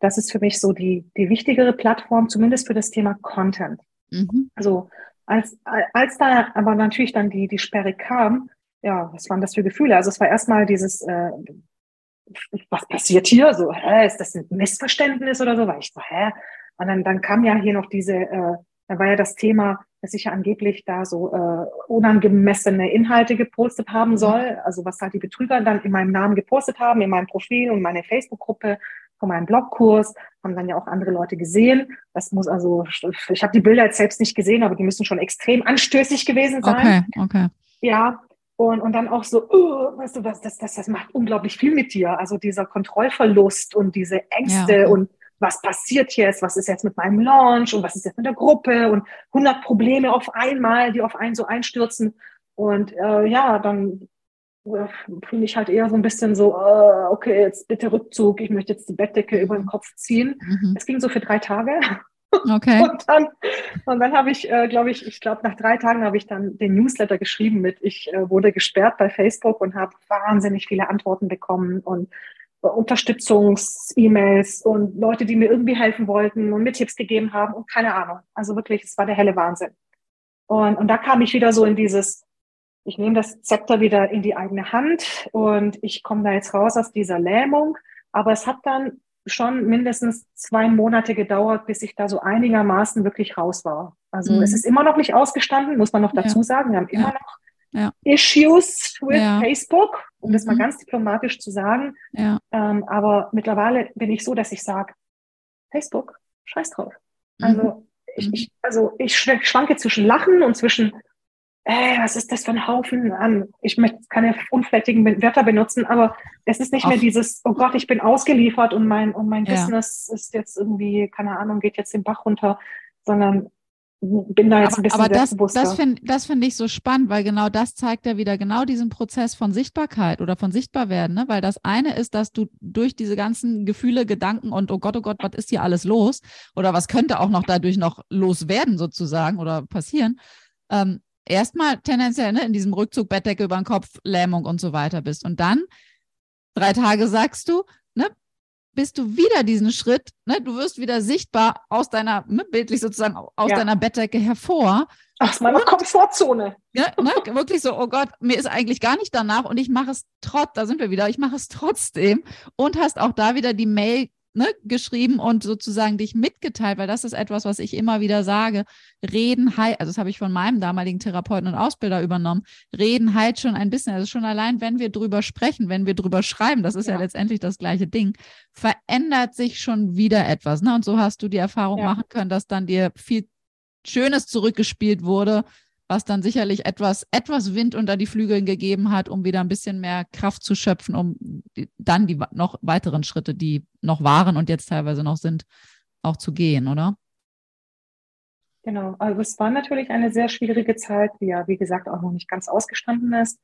Das ist für mich so die, die wichtigere Plattform, zumindest für das Thema Content. Mhm. Also, als, als da aber natürlich dann die, die Sperre kam, ja, was waren das für Gefühle? Also es war erstmal dieses, äh, was passiert hier? So, hä, ist das ein Missverständnis oder so? War ich so, hä? Und dann, dann kam ja hier noch diese äh, da war ja das Thema, dass ich ja angeblich da so äh, unangemessene Inhalte gepostet haben mhm. soll. Also was halt die Betrüger dann in meinem Namen gepostet haben, in meinem Profil und meine Facebook-Gruppe von meinem Blogkurs, haben dann ja auch andere Leute gesehen. Das muss also, ich habe die Bilder jetzt selbst nicht gesehen, aber die müssen schon extrem anstößig gewesen sein. Okay, okay. Ja, und, und dann auch so, oh, weißt du, was, das, das, das macht unglaublich viel mit dir. Also dieser Kontrollverlust und diese Ängste ja, und was passiert jetzt, was ist jetzt mit meinem Launch und was ist jetzt mit der Gruppe und 100 Probleme auf einmal, die auf einen so einstürzen. Und äh, ja, dann äh, finde ich halt eher so ein bisschen so, äh, okay, jetzt bitte Rückzug, ich möchte jetzt die Bettdecke über den Kopf ziehen. Mhm. Es ging so für drei Tage. Okay. Und dann, und dann habe ich, äh, glaube ich, ich glaube, nach drei Tagen habe ich dann den Newsletter geschrieben mit, ich äh, wurde gesperrt bei Facebook und habe wahnsinnig viele Antworten bekommen und Unterstützungs-E-Mails und Leute, die mir irgendwie helfen wollten und mir Tipps gegeben haben und keine Ahnung. Also wirklich, es war der helle Wahnsinn. Und, und da kam ich wieder so in dieses, ich nehme das Zepter wieder in die eigene Hand und ich komme da jetzt raus aus dieser Lähmung. Aber es hat dann schon mindestens zwei Monate gedauert, bis ich da so einigermaßen wirklich raus war. Also mhm. es ist immer noch nicht ausgestanden, muss man noch dazu ja. sagen. Wir haben immer ja. noch ja. Issues with ja. Facebook, um mhm. das mal mhm. ganz diplomatisch zu sagen. Ja. Ähm, aber mittlerweile bin ich so, dass ich sage, Facebook, scheiß drauf. Mhm. Also, ich, mhm. ich, also ich schwanke zwischen Lachen und zwischen, äh, was ist das für ein Haufen an? Ich möchte keine unflätigen Wörter benutzen, aber es ist nicht Ach. mehr dieses, oh Gott, ich bin ausgeliefert und mein, und mein Business ist jetzt irgendwie, keine Ahnung, geht jetzt den Bach runter, sondern bin da jetzt aber, ein bisschen aber das, das finde das find ich so spannend, weil genau das zeigt ja wieder genau diesen Prozess von Sichtbarkeit oder von Sichtbarwerden, ne? weil das eine ist, dass du durch diese ganzen Gefühle, Gedanken und oh Gott, oh Gott, was ist hier alles los? Oder was könnte auch noch dadurch noch loswerden sozusagen oder passieren, ähm, erstmal tendenziell ne, in diesem Rückzug, Bettdecke über den Kopf, Lähmung und so weiter bist. Und dann drei Tage sagst du, ne, bist du wieder diesen Schritt, ne, du wirst wieder sichtbar aus deiner, ne, bildlich sozusagen aus ja. deiner Bettdecke hervor. Aus meiner Komfortzone. Ja, ne, wirklich so, oh Gott, mir ist eigentlich gar nicht danach und ich mache es trotz, da sind wir wieder, ich mache es trotzdem und hast auch da wieder die Mail ne, geschrieben und sozusagen dich mitgeteilt, weil das ist etwas, was ich immer wieder sage. Reden heilt, also das habe ich von meinem damaligen Therapeuten und Ausbilder übernommen. Reden heilt schon ein bisschen. Also schon allein, wenn wir drüber sprechen, wenn wir drüber schreiben, das ist ja, ja letztendlich das gleiche Ding, verändert sich schon wieder etwas. Ne? Und so hast du die Erfahrung ja. machen können, dass dann dir viel Schönes zurückgespielt wurde, was dann sicherlich etwas, etwas Wind unter die Flügel gegeben hat, um wieder ein bisschen mehr Kraft zu schöpfen, um dann die noch weiteren Schritte, die noch waren und jetzt teilweise noch sind, auch zu gehen, oder? Genau, also es war natürlich eine sehr schwierige Zeit, die ja, wie gesagt, auch noch nicht ganz ausgestanden ist.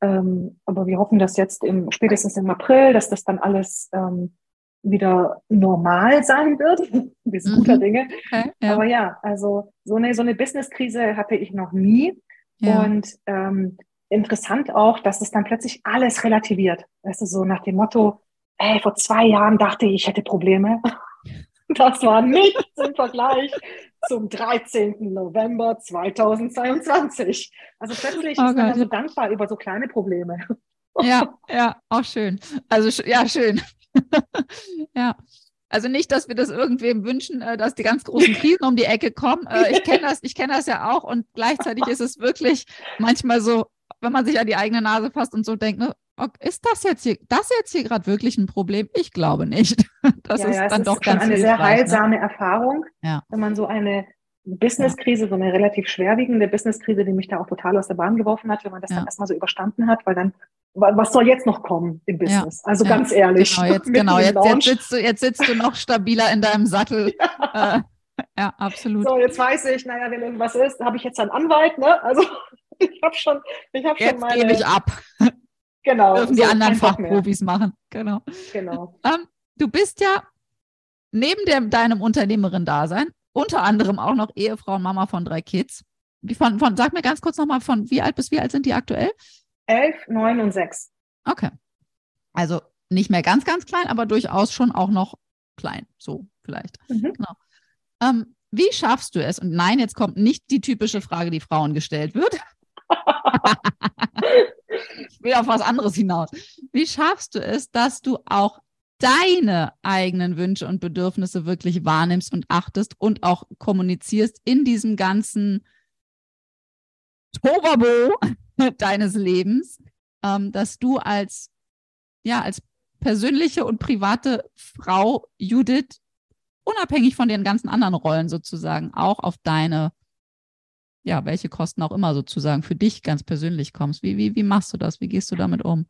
Ähm, aber wir hoffen, dass jetzt im, spätestens im April, dass das dann alles ähm, wieder normal sein wird. Wir sind mhm. guter Dinge. Okay, ja. Aber ja, also so eine, so eine Business-Krise hatte ich noch nie. Ja. Und ähm, interessant auch, dass es dann plötzlich alles relativiert. Weißt du, so nach dem Motto, ey, vor zwei Jahren dachte ich, ich hätte Probleme. Das war nichts im Vergleich zum 13. November 2022. Also plötzlich oh ist man so dankbar über so kleine Probleme. Ja, ja, auch schön. Also ja, schön. ja. Also nicht, dass wir das irgendwem wünschen, äh, dass die ganz großen Krisen um die Ecke kommen. Äh, ich kenne das, ich kenne das ja auch und gleichzeitig ist es wirklich manchmal so, wenn man sich an die eigene Nase fasst und so denkt, ne, ist das jetzt hier, das jetzt hier gerade wirklich ein Problem? Ich glaube nicht. Das ja, ist ja, dann ist doch ganz eine sehr ne? heilsame ne? Erfahrung, ja. wenn man so eine Businesskrise, so eine relativ schwerwiegende Businesskrise, die mich da auch total aus der Bahn geworfen hat, wenn man das dann erstmal so überstanden hat, weil dann was soll jetzt noch kommen im Business? Ja, also ganz ehrlich. Genau, jetzt, genau jetzt, jetzt, sitzt du, jetzt sitzt du noch stabiler in deinem Sattel. Ja. Äh, ja, absolut. So, jetzt weiß ich, naja, wenn irgendwas ist, habe ich jetzt einen Anwalt, ne? Also ich habe schon, ich habe schon meine. Gebe ich ab. Genau. Dürfen so die anderen Fachprofis machen. Genau. Genau. Ähm, du bist ja neben dem, deinem Unternehmerin-Dasein unter anderem auch noch Ehefrau und Mama von drei Kids. Von, von, sag mir ganz kurz nochmal, von wie alt bis wie alt sind die aktuell? Elf, neun und sechs. Okay. Also nicht mehr ganz, ganz klein, aber durchaus schon auch noch klein. So vielleicht. Mhm. Genau. Ähm, wie schaffst du es? Und nein, jetzt kommt nicht die typische Frage, die Frauen gestellt wird. ich will auf was anderes hinaus. Wie schaffst du es, dass du auch deine eigenen Wünsche und Bedürfnisse wirklich wahrnimmst und achtest und auch kommunizierst in diesem ganzen Tovabo deines Lebens, ähm, dass du als, ja, als persönliche und private Frau Judith, unabhängig von den ganzen anderen Rollen sozusagen, auch auf deine, ja, welche Kosten auch immer sozusagen für dich ganz persönlich kommst. Wie, wie, wie machst du das? Wie gehst du damit um?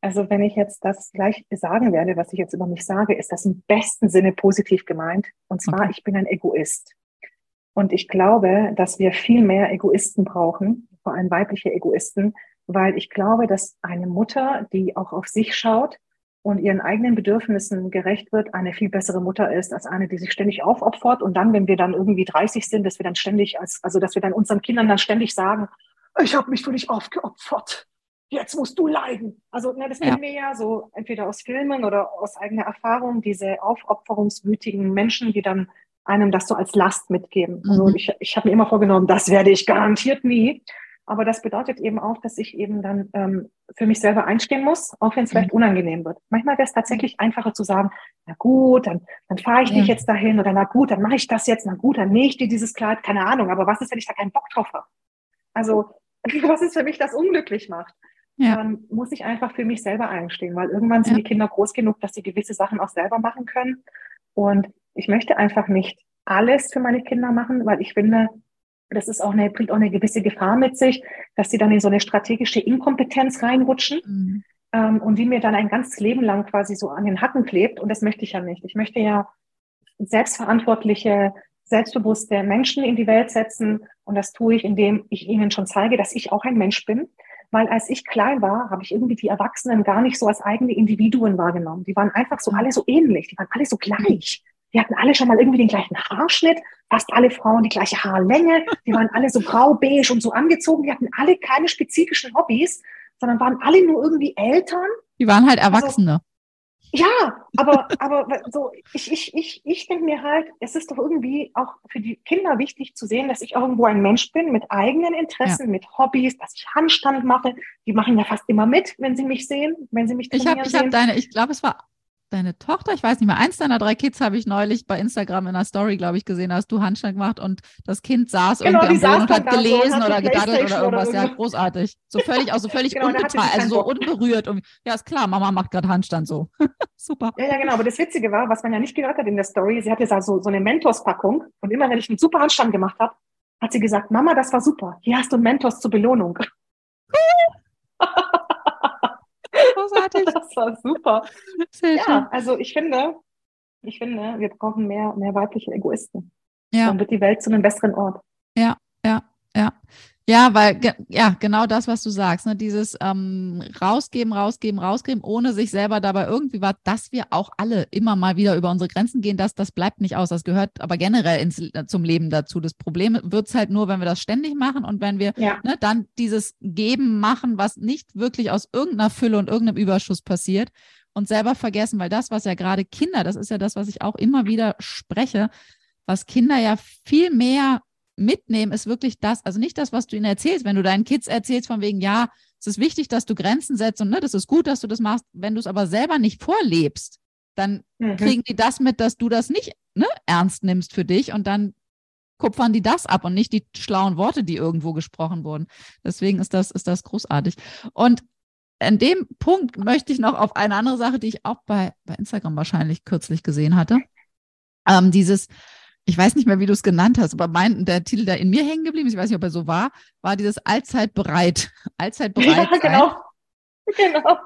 Also wenn ich jetzt das gleich sagen werde, was ich jetzt über mich sage, ist das im besten Sinne positiv gemeint. Und zwar, okay. ich bin ein Egoist. Und ich glaube, dass wir viel mehr Egoisten brauchen, vor allem weibliche Egoisten, weil ich glaube, dass eine Mutter, die auch auf sich schaut und ihren eigenen Bedürfnissen gerecht wird, eine viel bessere Mutter ist als eine, die sich ständig aufopfert und dann, wenn wir dann irgendwie 30 sind, dass wir dann ständig, als, also dass wir dann unseren Kindern dann ständig sagen, ich habe mich für dich aufgeopfert. Jetzt musst du leiden. Also ne, das ja. kennen wir ja so entweder aus Filmen oder aus eigener Erfahrung, diese aufopferungswütigen Menschen, die dann einem das so als Last mitgeben. Also mhm. ich, ich habe mir immer vorgenommen, das werde ich garantiert nie. Aber das bedeutet eben auch, dass ich eben dann ähm, für mich selber einstehen muss, auch wenn es vielleicht mhm. unangenehm wird. Manchmal wäre es tatsächlich einfacher zu sagen, na gut, dann, dann fahre ich ja. nicht jetzt dahin oder na gut, dann mache ich das jetzt, na gut, dann nähe ich dir dieses Kleid, keine Ahnung. Aber was ist, wenn ich da keinen Bock drauf habe? Also was ist für mich, das unglücklich macht? Ja. Dann muss ich einfach für mich selber einstehen, weil irgendwann sind ja. die Kinder groß genug, dass sie gewisse Sachen auch selber machen können. Und ich möchte einfach nicht alles für meine Kinder machen, weil ich finde, das ist auch eine, bringt auch eine gewisse Gefahr mit sich, dass sie dann in so eine strategische Inkompetenz reinrutschen mhm. ähm, und die mir dann ein ganzes Leben lang quasi so an den Hacken klebt. Und das möchte ich ja nicht. Ich möchte ja selbstverantwortliche, selbstbewusste Menschen in die Welt setzen. Und das tue ich, indem ich ihnen schon zeige, dass ich auch ein Mensch bin. Weil als ich klein war, habe ich irgendwie die Erwachsenen gar nicht so als eigene Individuen wahrgenommen. Die waren einfach so alle so ähnlich, die waren alle so gleich. Die hatten alle schon mal irgendwie den gleichen Haarschnitt, fast alle Frauen die gleiche Haarlänge, die waren alle so grau-beige und so angezogen, die hatten alle keine spezifischen Hobbys, sondern waren alle nur irgendwie Eltern. Die waren halt also Erwachsene. Ja, aber, aber so, ich, ich, ich, ich denke mir halt, es ist doch irgendwie auch für die Kinder wichtig zu sehen, dass ich irgendwo ein Mensch bin mit eigenen Interessen, ja. mit Hobbys, dass ich Handstand mache. Die machen ja fast immer mit, wenn sie mich sehen, wenn sie mich trainieren Ich habe ich hab deine, ich glaube, es war deine Tochter, ich weiß nicht mehr, eins deiner drei Kids habe ich neulich bei Instagram in einer Story, glaube ich, gesehen, hast du Handstand gemacht und das Kind saß genau, irgendwie am Boden und hat gelesen so, oder gedaddelt oder irgendwas. Oder ja, großartig. So völlig, auch so völlig genau, also so unberührt. Und, ja, ist klar, Mama macht gerade Handstand so. super. Ja, ja, genau. Aber das Witzige war, was man ja nicht gehört hat in der Story, sie hatte so, so eine Mentors-Packung und immer, wenn ich einen super Handstand gemacht habe, hat sie gesagt, Mama, das war super. Hier hast du Mentors zur Belohnung. Großartig. Das war super. Sehr ja, schön. also ich finde, ich finde, wir brauchen mehr, mehr weibliche Egoisten. Ja. Dann wird die Welt zu einem besseren Ort. Ja, ja, ja. Ja, weil, ja, genau das, was du sagst, ne? dieses ähm, rausgeben, rausgeben, rausgeben, ohne sich selber dabei irgendwie war, dass wir auch alle immer mal wieder über unsere Grenzen gehen, das, das bleibt nicht aus. Das gehört aber generell ins, äh, zum Leben dazu. Das Problem wird es halt nur, wenn wir das ständig machen und wenn wir ja. ne, dann dieses Geben machen, was nicht wirklich aus irgendeiner Fülle und irgendeinem Überschuss passiert und selber vergessen, weil das, was ja gerade Kinder, das ist ja das, was ich auch immer wieder spreche, was Kinder ja viel mehr mitnehmen, ist wirklich das, also nicht das, was du ihnen erzählst. Wenn du deinen Kids erzählst von wegen, ja, es ist wichtig, dass du Grenzen setzt und ne, das ist gut, dass du das machst. Wenn du es aber selber nicht vorlebst, dann mhm. kriegen die das mit, dass du das nicht ne, ernst nimmst für dich und dann kupfern die das ab und nicht die schlauen Worte, die irgendwo gesprochen wurden. Deswegen ist das, ist das großartig. Und an dem Punkt möchte ich noch auf eine andere Sache, die ich auch bei, bei Instagram wahrscheinlich kürzlich gesehen hatte. Ähm, dieses, ich weiß nicht mehr, wie du es genannt hast, aber mein, der Titel, der in mir hängen geblieben ist, ich weiß nicht, ob er so war, war dieses Allzeit bereit. Allzeit bereit. Ja, genau. Genau.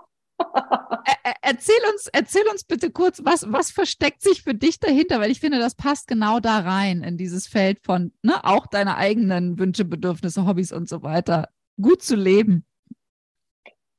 erzähl uns, erzähl uns bitte kurz, was, was versteckt sich für dich dahinter? Weil ich finde, das passt genau da rein in dieses Feld von ne, auch deine eigenen Wünsche, Bedürfnisse, Hobbys und so weiter. Gut zu leben.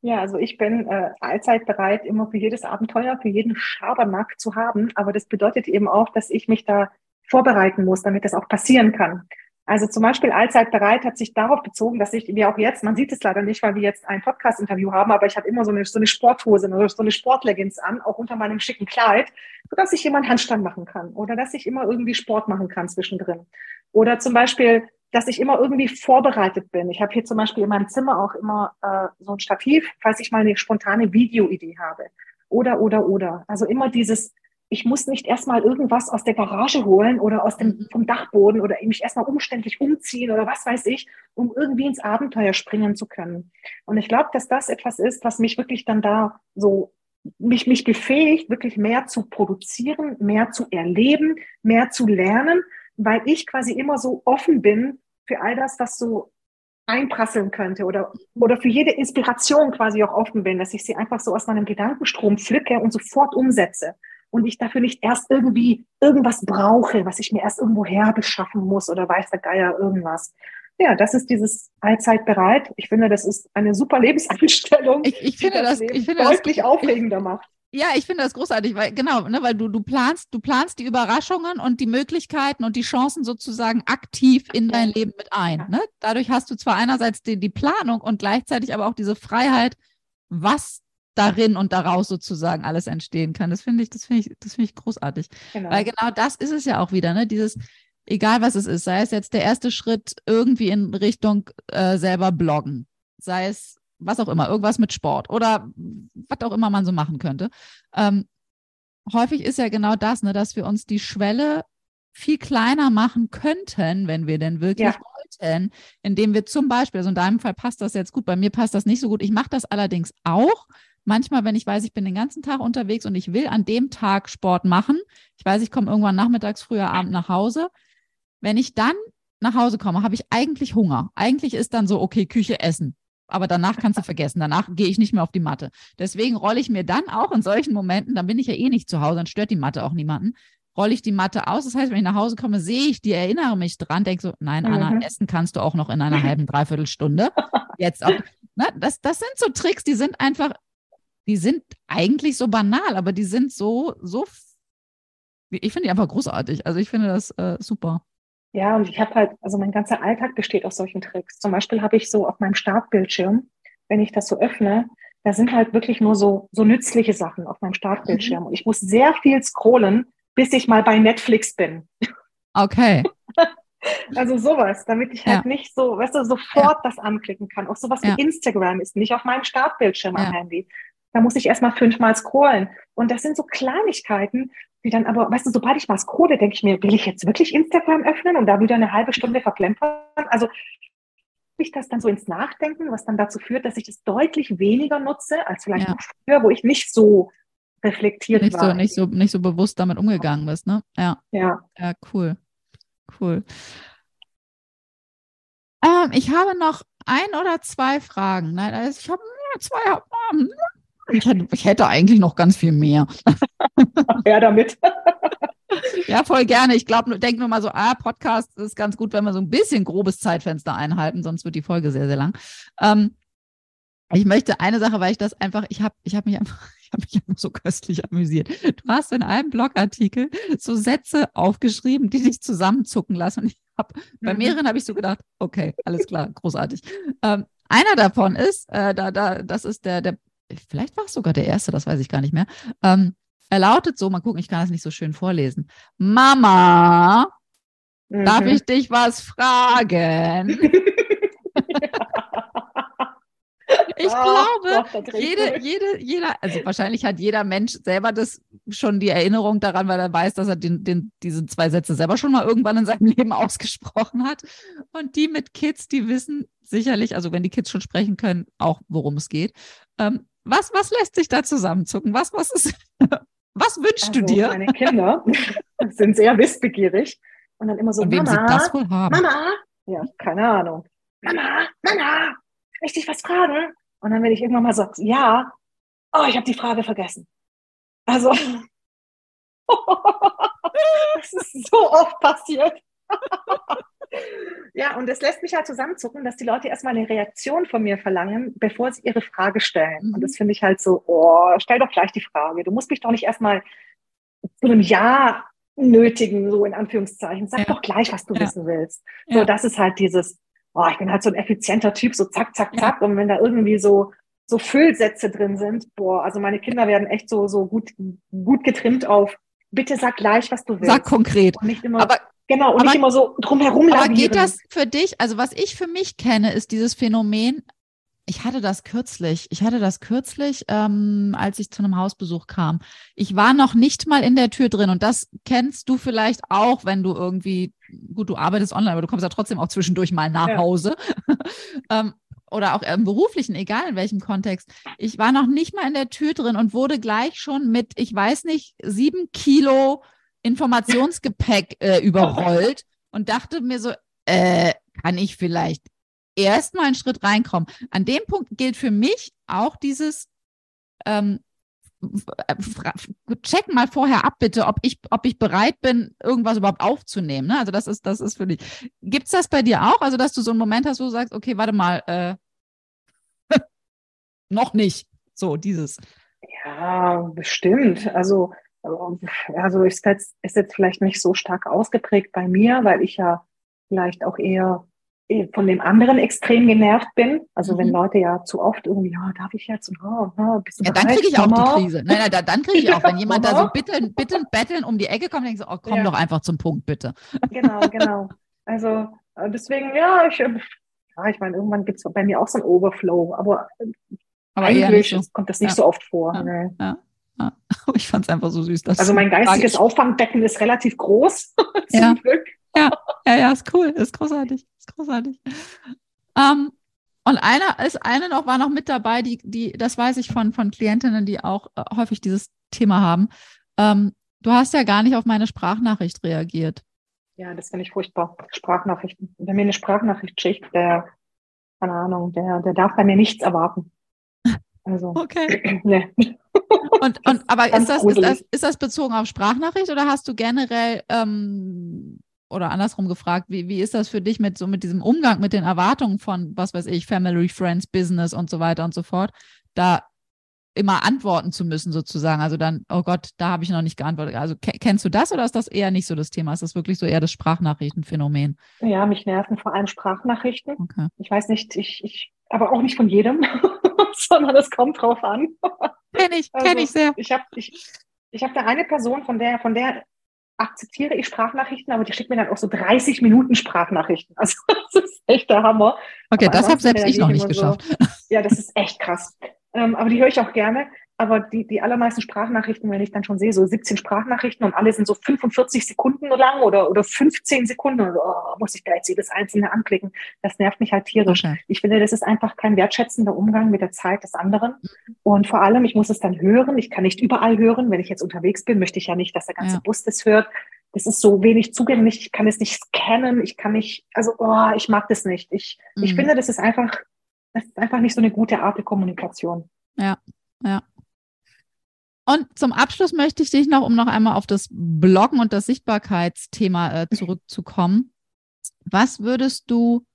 Ja, also ich bin äh, allzeit bereit, immer für jedes Abenteuer, für jeden Schabernack zu haben. Aber das bedeutet eben auch, dass ich mich da vorbereiten muss, damit das auch passieren kann. Also zum Beispiel allzeit bereit hat sich darauf bezogen, dass ich mir auch jetzt, man sieht es leider nicht, weil wir jetzt ein Podcast-Interview haben, aber ich habe immer so eine, so eine Sporthose, so eine Sportleggings an, auch unter meinem schicken Kleid, sodass ich immer Handstand machen kann oder dass ich immer irgendwie Sport machen kann zwischendrin. Oder zum Beispiel, dass ich immer irgendwie vorbereitet bin. Ich habe hier zum Beispiel in meinem Zimmer auch immer äh, so ein Stativ, falls ich mal eine spontane Videoidee habe. Oder, oder, oder. Also immer dieses ich muss nicht erstmal irgendwas aus der Garage holen oder aus dem, mhm. vom Dachboden oder mich erstmal umständlich umziehen oder was weiß ich, um irgendwie ins Abenteuer springen zu können. Und ich glaube, dass das etwas ist, was mich wirklich dann da so, mich, mich befähigt, wirklich mehr zu produzieren, mehr zu erleben, mehr zu lernen, weil ich quasi immer so offen bin für all das, was so einprasseln könnte oder, oder für jede Inspiration quasi auch offen bin, dass ich sie einfach so aus meinem Gedankenstrom pflücke und sofort umsetze und ich dafür nicht erst irgendwie irgendwas brauche, was ich mir erst irgendwo herbeschaffen muss oder weiß der Geier irgendwas. Ja, das ist dieses allzeit bereit. Ich finde, das ist eine super Lebenseinstellung, ich, ich finde das, das ich finde deutlich das, aufregender macht. Ja, ich finde das großartig, weil genau, ne, weil du du planst, du planst die Überraschungen und die Möglichkeiten und die Chancen sozusagen aktiv in dein Leben mit ein. Ne? Dadurch hast du zwar einerseits die, die Planung und gleichzeitig aber auch diese Freiheit, was darin und daraus sozusagen alles entstehen kann. Das finde ich, das finde ich, das finde ich großartig. Genau. Weil genau das ist es ja auch wieder, ne? Dieses, egal was es ist, sei es jetzt der erste Schritt irgendwie in Richtung äh, selber bloggen, sei es was auch immer, irgendwas mit Sport oder was auch immer man so machen könnte. Ähm, häufig ist ja genau das, ne, dass wir uns die Schwelle viel kleiner machen könnten, wenn wir denn wirklich ja. wollten, indem wir zum Beispiel, also in deinem Fall passt das jetzt gut, bei mir passt das nicht so gut. Ich mache das allerdings auch, manchmal, wenn ich weiß, ich bin den ganzen Tag unterwegs und ich will an dem Tag Sport machen, ich weiß, ich komme irgendwann nachmittags, früher Abend nach Hause, wenn ich dann nach Hause komme, habe ich eigentlich Hunger. Eigentlich ist dann so, okay, Küche essen. Aber danach kannst du vergessen. Danach gehe ich nicht mehr auf die Matte. Deswegen rolle ich mir dann auch in solchen Momenten, dann bin ich ja eh nicht zu Hause, dann stört die Matte auch niemanden, rolle ich die Matte aus. Das heißt, wenn ich nach Hause komme, sehe ich die, erinnere mich dran, denke so, nein, Anna, mhm. essen kannst du auch noch in einer halben, dreiviertel Stunde. Jetzt auch. Na, das, das sind so Tricks, die sind einfach die sind eigentlich so banal, aber die sind so, so, ich finde die einfach großartig. Also ich finde das äh, super. Ja, und ich habe halt, also mein ganzer Alltag besteht aus solchen Tricks. Zum Beispiel habe ich so auf meinem Startbildschirm, wenn ich das so öffne, da sind halt wirklich nur so, so nützliche Sachen auf meinem Startbildschirm. Mhm. Und ich muss sehr viel scrollen, bis ich mal bei Netflix bin. Okay. Also sowas, damit ich halt ja. nicht so, weißt du, sofort ja. das anklicken kann. Auch sowas ja. wie Instagram ist nicht auf meinem Startbildschirm am Handy. Da muss ich erstmal fünfmal scrollen. Und das sind so Kleinigkeiten, die dann aber, weißt du, sobald ich mal scrolle, denke ich mir, will ich jetzt wirklich Instagram öffnen und da wieder eine halbe Stunde verplempern? Also ich das dann so ins Nachdenken, was dann dazu führt, dass ich das deutlich weniger nutze als vielleicht früher, wo ich nicht so reflektiert nicht war. So, nicht, so, nicht so bewusst damit umgegangen bist, ne? Ja. Ja. Ja, cool. Cool. Ähm, ich habe noch ein oder zwei Fragen. Nein, also ich habe zwei. Ich hätte, ich hätte eigentlich noch ganz viel mehr. Ja, damit. Ja, voll gerne. Ich glaube, denke nur mal so, ah, Podcast ist ganz gut, wenn wir so ein bisschen grobes Zeitfenster einhalten, sonst wird die Folge sehr, sehr lang. Ähm, ich möchte eine Sache, weil ich das einfach, ich habe ich hab mich einfach, ich habe mich einfach so köstlich amüsiert. Du hast in einem Blogartikel so Sätze aufgeschrieben, die dich zusammenzucken lassen. Und ich habe bei mhm. mehreren habe ich so gedacht, okay, alles klar, großartig. Ähm, einer davon ist, äh, da, da, das ist der, der, vielleicht war es sogar der erste, das weiß ich gar nicht mehr. Ähm, er lautet so, mal gucken, ich kann das nicht so schön vorlesen. Mama, mhm. darf ich dich was fragen? Ich oh, glaube, Gott, jede, jede, jeder, also wahrscheinlich hat jeder Mensch selber das schon die Erinnerung daran, weil er weiß, dass er den, den, diese zwei Sätze selber schon mal irgendwann in seinem Leben ausgesprochen hat. Und die mit Kids, die wissen sicherlich, also wenn die Kids schon sprechen können, auch worum es geht. Ähm, was, was lässt sich da zusammenzucken? Was, was ist, was wünschst also, du dir? Meine Kinder sind sehr wissbegierig und dann immer so, Von wem Mama, sie das wohl haben? Mama, ja, keine Ahnung. Mama, Mama, kann ich dich was fragen? Und dann, wenn ich irgendwann mal sage, ja, oh, ich habe die Frage vergessen. Also, das ist so oft passiert. Ja, und es lässt mich halt zusammenzucken, dass die Leute erstmal eine Reaktion von mir verlangen, bevor sie ihre Frage stellen. Mhm. Und das finde ich halt so, oh, stell doch gleich die Frage. Du musst mich doch nicht erstmal zu einem Ja nötigen, so in Anführungszeichen. Sag ja. doch gleich, was du ja. wissen willst. So, ja. das ist halt dieses, oh, ich bin halt so ein effizienter Typ, so zack, zack, zack. Und wenn da irgendwie so, so Füllsätze drin sind, boah, also meine Kinder werden echt so, so gut, gut getrimmt auf, bitte sag gleich, was du willst. Sag konkret. Und nicht immer, aber, genau, und aber, nicht immer so drumherum Aber geht das für dich, also was ich für mich kenne, ist dieses Phänomen, ich hatte das kürzlich. Ich hatte das kürzlich, ähm, als ich zu einem Hausbesuch kam. Ich war noch nicht mal in der Tür drin und das kennst du vielleicht auch, wenn du irgendwie, gut, du arbeitest online, aber du kommst ja trotzdem auch zwischendurch mal nach ja. Hause. ähm, oder auch im beruflichen, egal in welchem Kontext. Ich war noch nicht mal in der Tür drin und wurde gleich schon mit, ich weiß nicht, sieben Kilo Informationsgepäck äh, überrollt und dachte mir so, äh, kann ich vielleicht erstmal einen Schritt reinkommen. An dem Punkt gilt für mich auch dieses ähm, check mal vorher ab, bitte, ob ich, ob ich bereit bin, irgendwas überhaupt aufzunehmen. Ne? Also das ist, das ist für dich. Gibt es das bei dir auch? Also, dass du so einen Moment hast, wo du sagst, okay, warte mal, äh, noch nicht. So, dieses. Ja, bestimmt. Also, also ist jetzt, ist jetzt vielleicht nicht so stark ausgeprägt bei mir, weil ich ja vielleicht auch eher äh, von dem anderen extrem genervt bin. Also mhm. wenn Leute ja zu oft irgendwie, ja, darf ich jetzt? Und, oh, oh, bist du ja, dann kriege ich auch die Krise. Nein, nein, dann kriege ich auch, wenn jemand da so bitte, bitte betteln um die Ecke kommt, denke ich so, oh, komm ja. doch einfach zum Punkt, bitte. Genau, genau. Also äh, deswegen, ja, ich, äh, ja, ich meine, irgendwann gibt es bei mir auch so ein Overflow, aber, aber eigentlich so. kommt das nicht ja. so oft vor. Ja. Nee. Ja. Ich fand es einfach so süß. also mein geistiges Auffangbecken ist relativ groß, zum ja. Glück. Ja, ja, ja, ist cool, ist großartig, ist großartig. Ähm, und einer ist eine noch, war noch mit dabei, die, die, das weiß ich von, von Klientinnen, die auch äh, häufig dieses Thema haben. Ähm, du hast ja gar nicht auf meine Sprachnachricht reagiert. Ja, das finde ich furchtbar. Sprachnachrichten. Wenn mir eine Sprachnachricht schickt, der, keine Ahnung, der, der darf bei mir nichts erwarten. Also. Okay. nee. Und, und aber ist das, ist das, ist das bezogen auf Sprachnachricht oder hast du generell ähm, oder andersrum gefragt, wie, wie ist das für dich mit so mit diesem Umgang mit den Erwartungen von, was weiß ich, Family, Friends, Business und so weiter und so fort, da immer antworten zu müssen, sozusagen. Also dann, oh Gott, da habe ich noch nicht geantwortet. Also kennst du das oder ist das eher nicht so das Thema? Ist das wirklich so eher das Sprachnachrichtenphänomen? Ja, mich nerven vor allem Sprachnachrichten. Okay. Ich weiß nicht, ich, ich aber auch nicht von jedem, sondern es kommt drauf an. Kenn ich, also, kenn ich sehr. Ich habe ich, ich hab da eine Person, von der, von der akzeptiere ich Sprachnachrichten, aber die schickt mir dann auch so 30 Minuten Sprachnachrichten. Also das ist echt der Hammer. Okay, aber das habe selbst ich noch nicht geschafft. So, ja, das ist echt krass. Ähm, aber die höre ich auch gerne. Aber die, die allermeisten Sprachnachrichten, wenn ich dann schon sehe, so 17 Sprachnachrichten und alle sind so 45 Sekunden lang oder, oder 15 Sekunden, und, oh, muss ich da jetzt jedes einzelne anklicken. Das nervt mich halt tierisch. Okay. Ich finde, das ist einfach kein wertschätzender Umgang mit der Zeit des anderen. Und vor allem, ich muss es dann hören. Ich kann nicht überall hören. Wenn ich jetzt unterwegs bin, möchte ich ja nicht, dass der ganze ja. Bus das hört. Das ist so wenig zugänglich. Ich kann es nicht scannen. Ich kann nicht, also, oh, ich mag das nicht. Ich, mhm. ich finde, das ist einfach, das ist einfach nicht so eine gute Art der Kommunikation. Ja, ja. Und zum Abschluss möchte ich dich noch, um noch einmal auf das Bloggen und das Sichtbarkeitsthema äh, zurückzukommen. Was würdest du,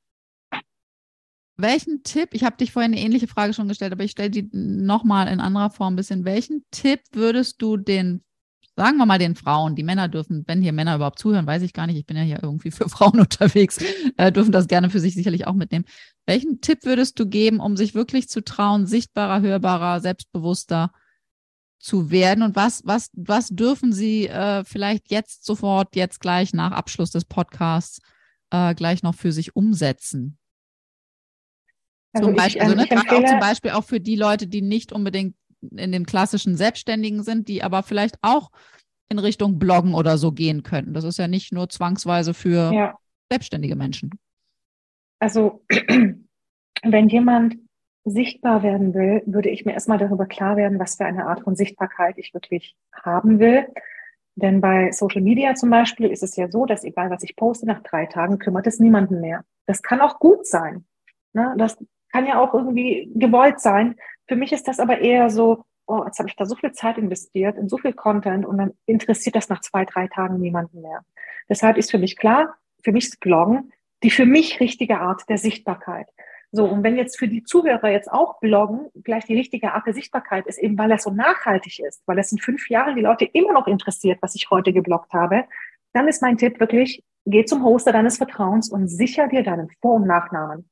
welchen Tipp, ich habe dich vorhin eine ähnliche Frage schon gestellt, aber ich stelle die nochmal in anderer Form ein bisschen, welchen Tipp würdest du den, sagen wir mal den Frauen, die Männer dürfen, wenn hier Männer überhaupt zuhören, weiß ich gar nicht, ich bin ja hier irgendwie für Frauen unterwegs, äh, dürfen das gerne für sich sicherlich auch mitnehmen. Welchen Tipp würdest du geben, um sich wirklich zu trauen, sichtbarer, hörbarer, selbstbewusster zu werden und was, was, was dürfen Sie äh, vielleicht jetzt sofort, jetzt gleich nach Abschluss des Podcasts äh, gleich noch für sich umsetzen? Also zum Beispiel, ich, also, ne, auch zum Beispiel auch für die Leute, die nicht unbedingt in den klassischen Selbstständigen sind, die aber vielleicht auch in Richtung Bloggen oder so gehen könnten. Das ist ja nicht nur zwangsweise für ja. selbstständige Menschen. Also wenn jemand sichtbar werden will, würde ich mir erstmal darüber klar werden, was für eine Art von Sichtbarkeit ich wirklich haben will. Denn bei Social Media zum Beispiel ist es ja so, dass egal was ich poste, nach drei Tagen kümmert es niemanden mehr. Das kann auch gut sein. Ne? Das kann ja auch irgendwie gewollt sein. Für mich ist das aber eher so, oh, jetzt habe ich da so viel Zeit investiert in so viel Content und dann interessiert das nach zwei, drei Tagen niemanden mehr. Deshalb ist für mich klar, für mich ist Bloggen die für mich richtige Art der Sichtbarkeit. So, und wenn jetzt für die Zuhörer jetzt auch Bloggen gleich die richtige Art der Sichtbarkeit ist, eben weil das so nachhaltig ist, weil das in fünf Jahren die Leute immer noch interessiert, was ich heute gebloggt habe, dann ist mein Tipp wirklich, geh zum Hoster deines Vertrauens und sicher dir deinen Vor- und Nachnamen.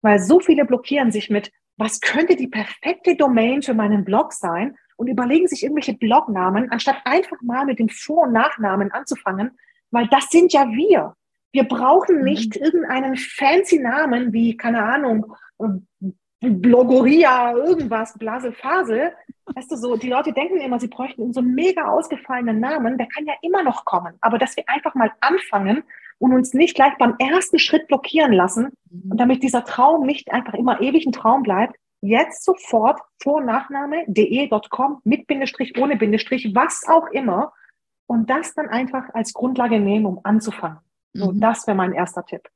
Weil so viele blockieren sich mit, was könnte die perfekte Domain für meinen Blog sein und überlegen sich irgendwelche Blognamen, anstatt einfach mal mit dem Vor- und Nachnamen anzufangen, weil das sind ja wir. Wir brauchen mhm. nicht irgendeinen fancy Namen wie, keine Ahnung, Blogoria, irgendwas, Blase, Phase. Weißt du, so, die Leute denken immer, sie bräuchten so einen mega ausgefallenen Namen. Der kann ja immer noch kommen. Aber dass wir einfach mal anfangen und uns nicht gleich beim ersten Schritt blockieren lassen mhm. und damit dieser Traum nicht einfach immer ewig ein Traum bleibt, jetzt sofort Vor- Nachname, de.com, mit Bindestrich, ohne Bindestrich, was auch immer. Und das dann einfach als Grundlage nehmen, um anzufangen. So, mhm. das wäre mein erster Tipp.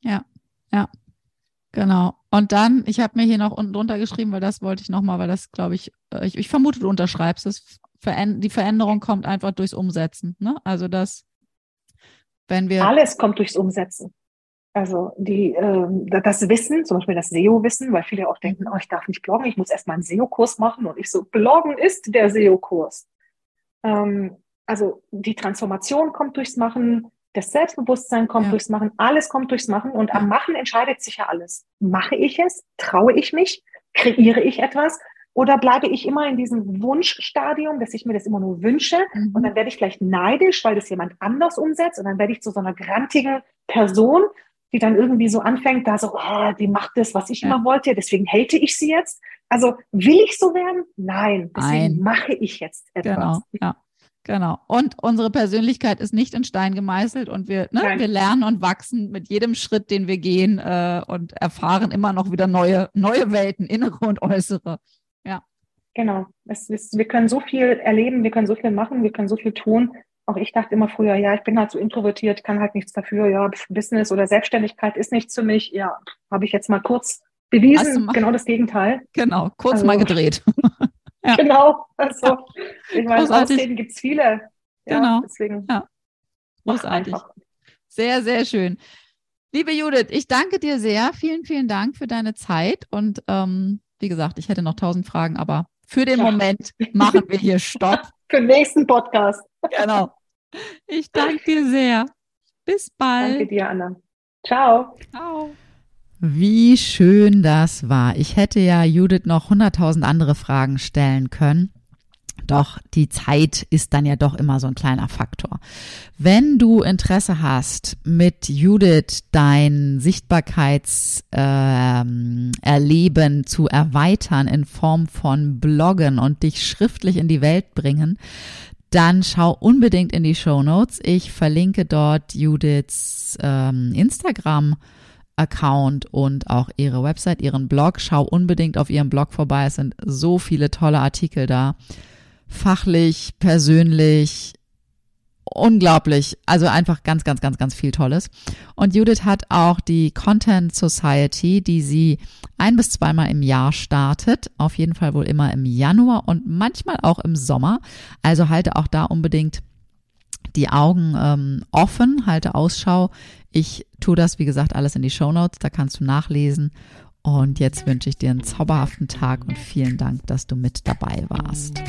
Ja, ja. Genau. Und dann, ich habe mir hier noch unten drunter geschrieben, weil das wollte ich nochmal, weil das, glaube ich, äh, ich, ich, vermute, du unterschreibst es. Die Veränderung kommt einfach durchs Umsetzen. Ne? Also das, wenn wir. Alles kommt durchs Umsetzen. Also die, äh, das Wissen, zum Beispiel das SEO-Wissen, weil viele auch denken, oh, ich darf nicht bloggen, ich muss erstmal einen SEO-Kurs machen. Und ich so, bloggen ist der SEO-Kurs. Ähm, also die Transformation kommt durchs Machen, das Selbstbewusstsein kommt ja. durchs Machen, alles kommt durchs Machen und am Machen entscheidet sich ja alles. Mache ich es? Traue ich mich? Kreiere ich etwas? Oder bleibe ich immer in diesem Wunschstadium, dass ich mir das immer nur wünsche mhm. und dann werde ich vielleicht neidisch, weil das jemand anders umsetzt und dann werde ich zu so einer grantigen Person, die dann irgendwie so anfängt, da so, oh, die macht das, was ich ja. immer wollte, deswegen hate ich sie jetzt. Also will ich so werden? Nein, deswegen Nein. mache ich jetzt etwas. Genau, ja. Genau. Und unsere Persönlichkeit ist nicht in Stein gemeißelt und wir, ne, wir lernen und wachsen mit jedem Schritt, den wir gehen äh, und erfahren immer noch wieder neue, neue Welten, innere und äußere. Ja. Genau. Es ist, wir können so viel erleben, wir können so viel machen, wir können so viel tun. Auch ich dachte immer früher, ja, ich bin halt so introvertiert, kann halt nichts dafür. Ja, Business oder Selbstständigkeit ist nichts für mich. Ja, habe ich jetzt mal kurz bewiesen. Genau das Gegenteil. Genau, kurz also, mal gedreht. Ja. Genau. Also, ich meine, Ausreden gibt es viele. Ja, genau. Deswegen. Ja. Großartig. Sehr, sehr schön. Liebe Judith, ich danke dir sehr. Vielen, vielen Dank für deine Zeit. Und ähm, wie gesagt, ich hätte noch tausend Fragen, aber für den ja. Moment machen wir hier Stopp. für den nächsten Podcast. Genau. Ich danke dir sehr. Bis bald. Danke dir, Anna. Ciao. Ciao. Wie schön das war. Ich hätte ja Judith noch hunderttausend andere Fragen stellen können. Doch die Zeit ist dann ja doch immer so ein kleiner Faktor. Wenn du Interesse hast, mit Judith dein Sichtbarkeitserleben äh, zu erweitern in Form von Bloggen und dich schriftlich in die Welt bringen, dann schau unbedingt in die Show Notes. Ich verlinke dort Judiths ähm, Instagram. Account und auch ihre Website, ihren Blog. Schau unbedingt auf ihrem Blog vorbei. Es sind so viele tolle Artikel da fachlich, persönlich, unglaublich. Also einfach ganz, ganz, ganz, ganz viel Tolles. Und Judith hat auch die Content Society, die sie ein bis zweimal im Jahr startet. Auf jeden Fall wohl immer im Januar und manchmal auch im Sommer. Also halte auch da unbedingt die Augen ähm, offen, halte Ausschau. Ich tue das, wie gesagt, alles in die Show Notes. Da kannst du nachlesen. Und jetzt wünsche ich dir einen zauberhaften Tag und vielen Dank, dass du mit dabei warst.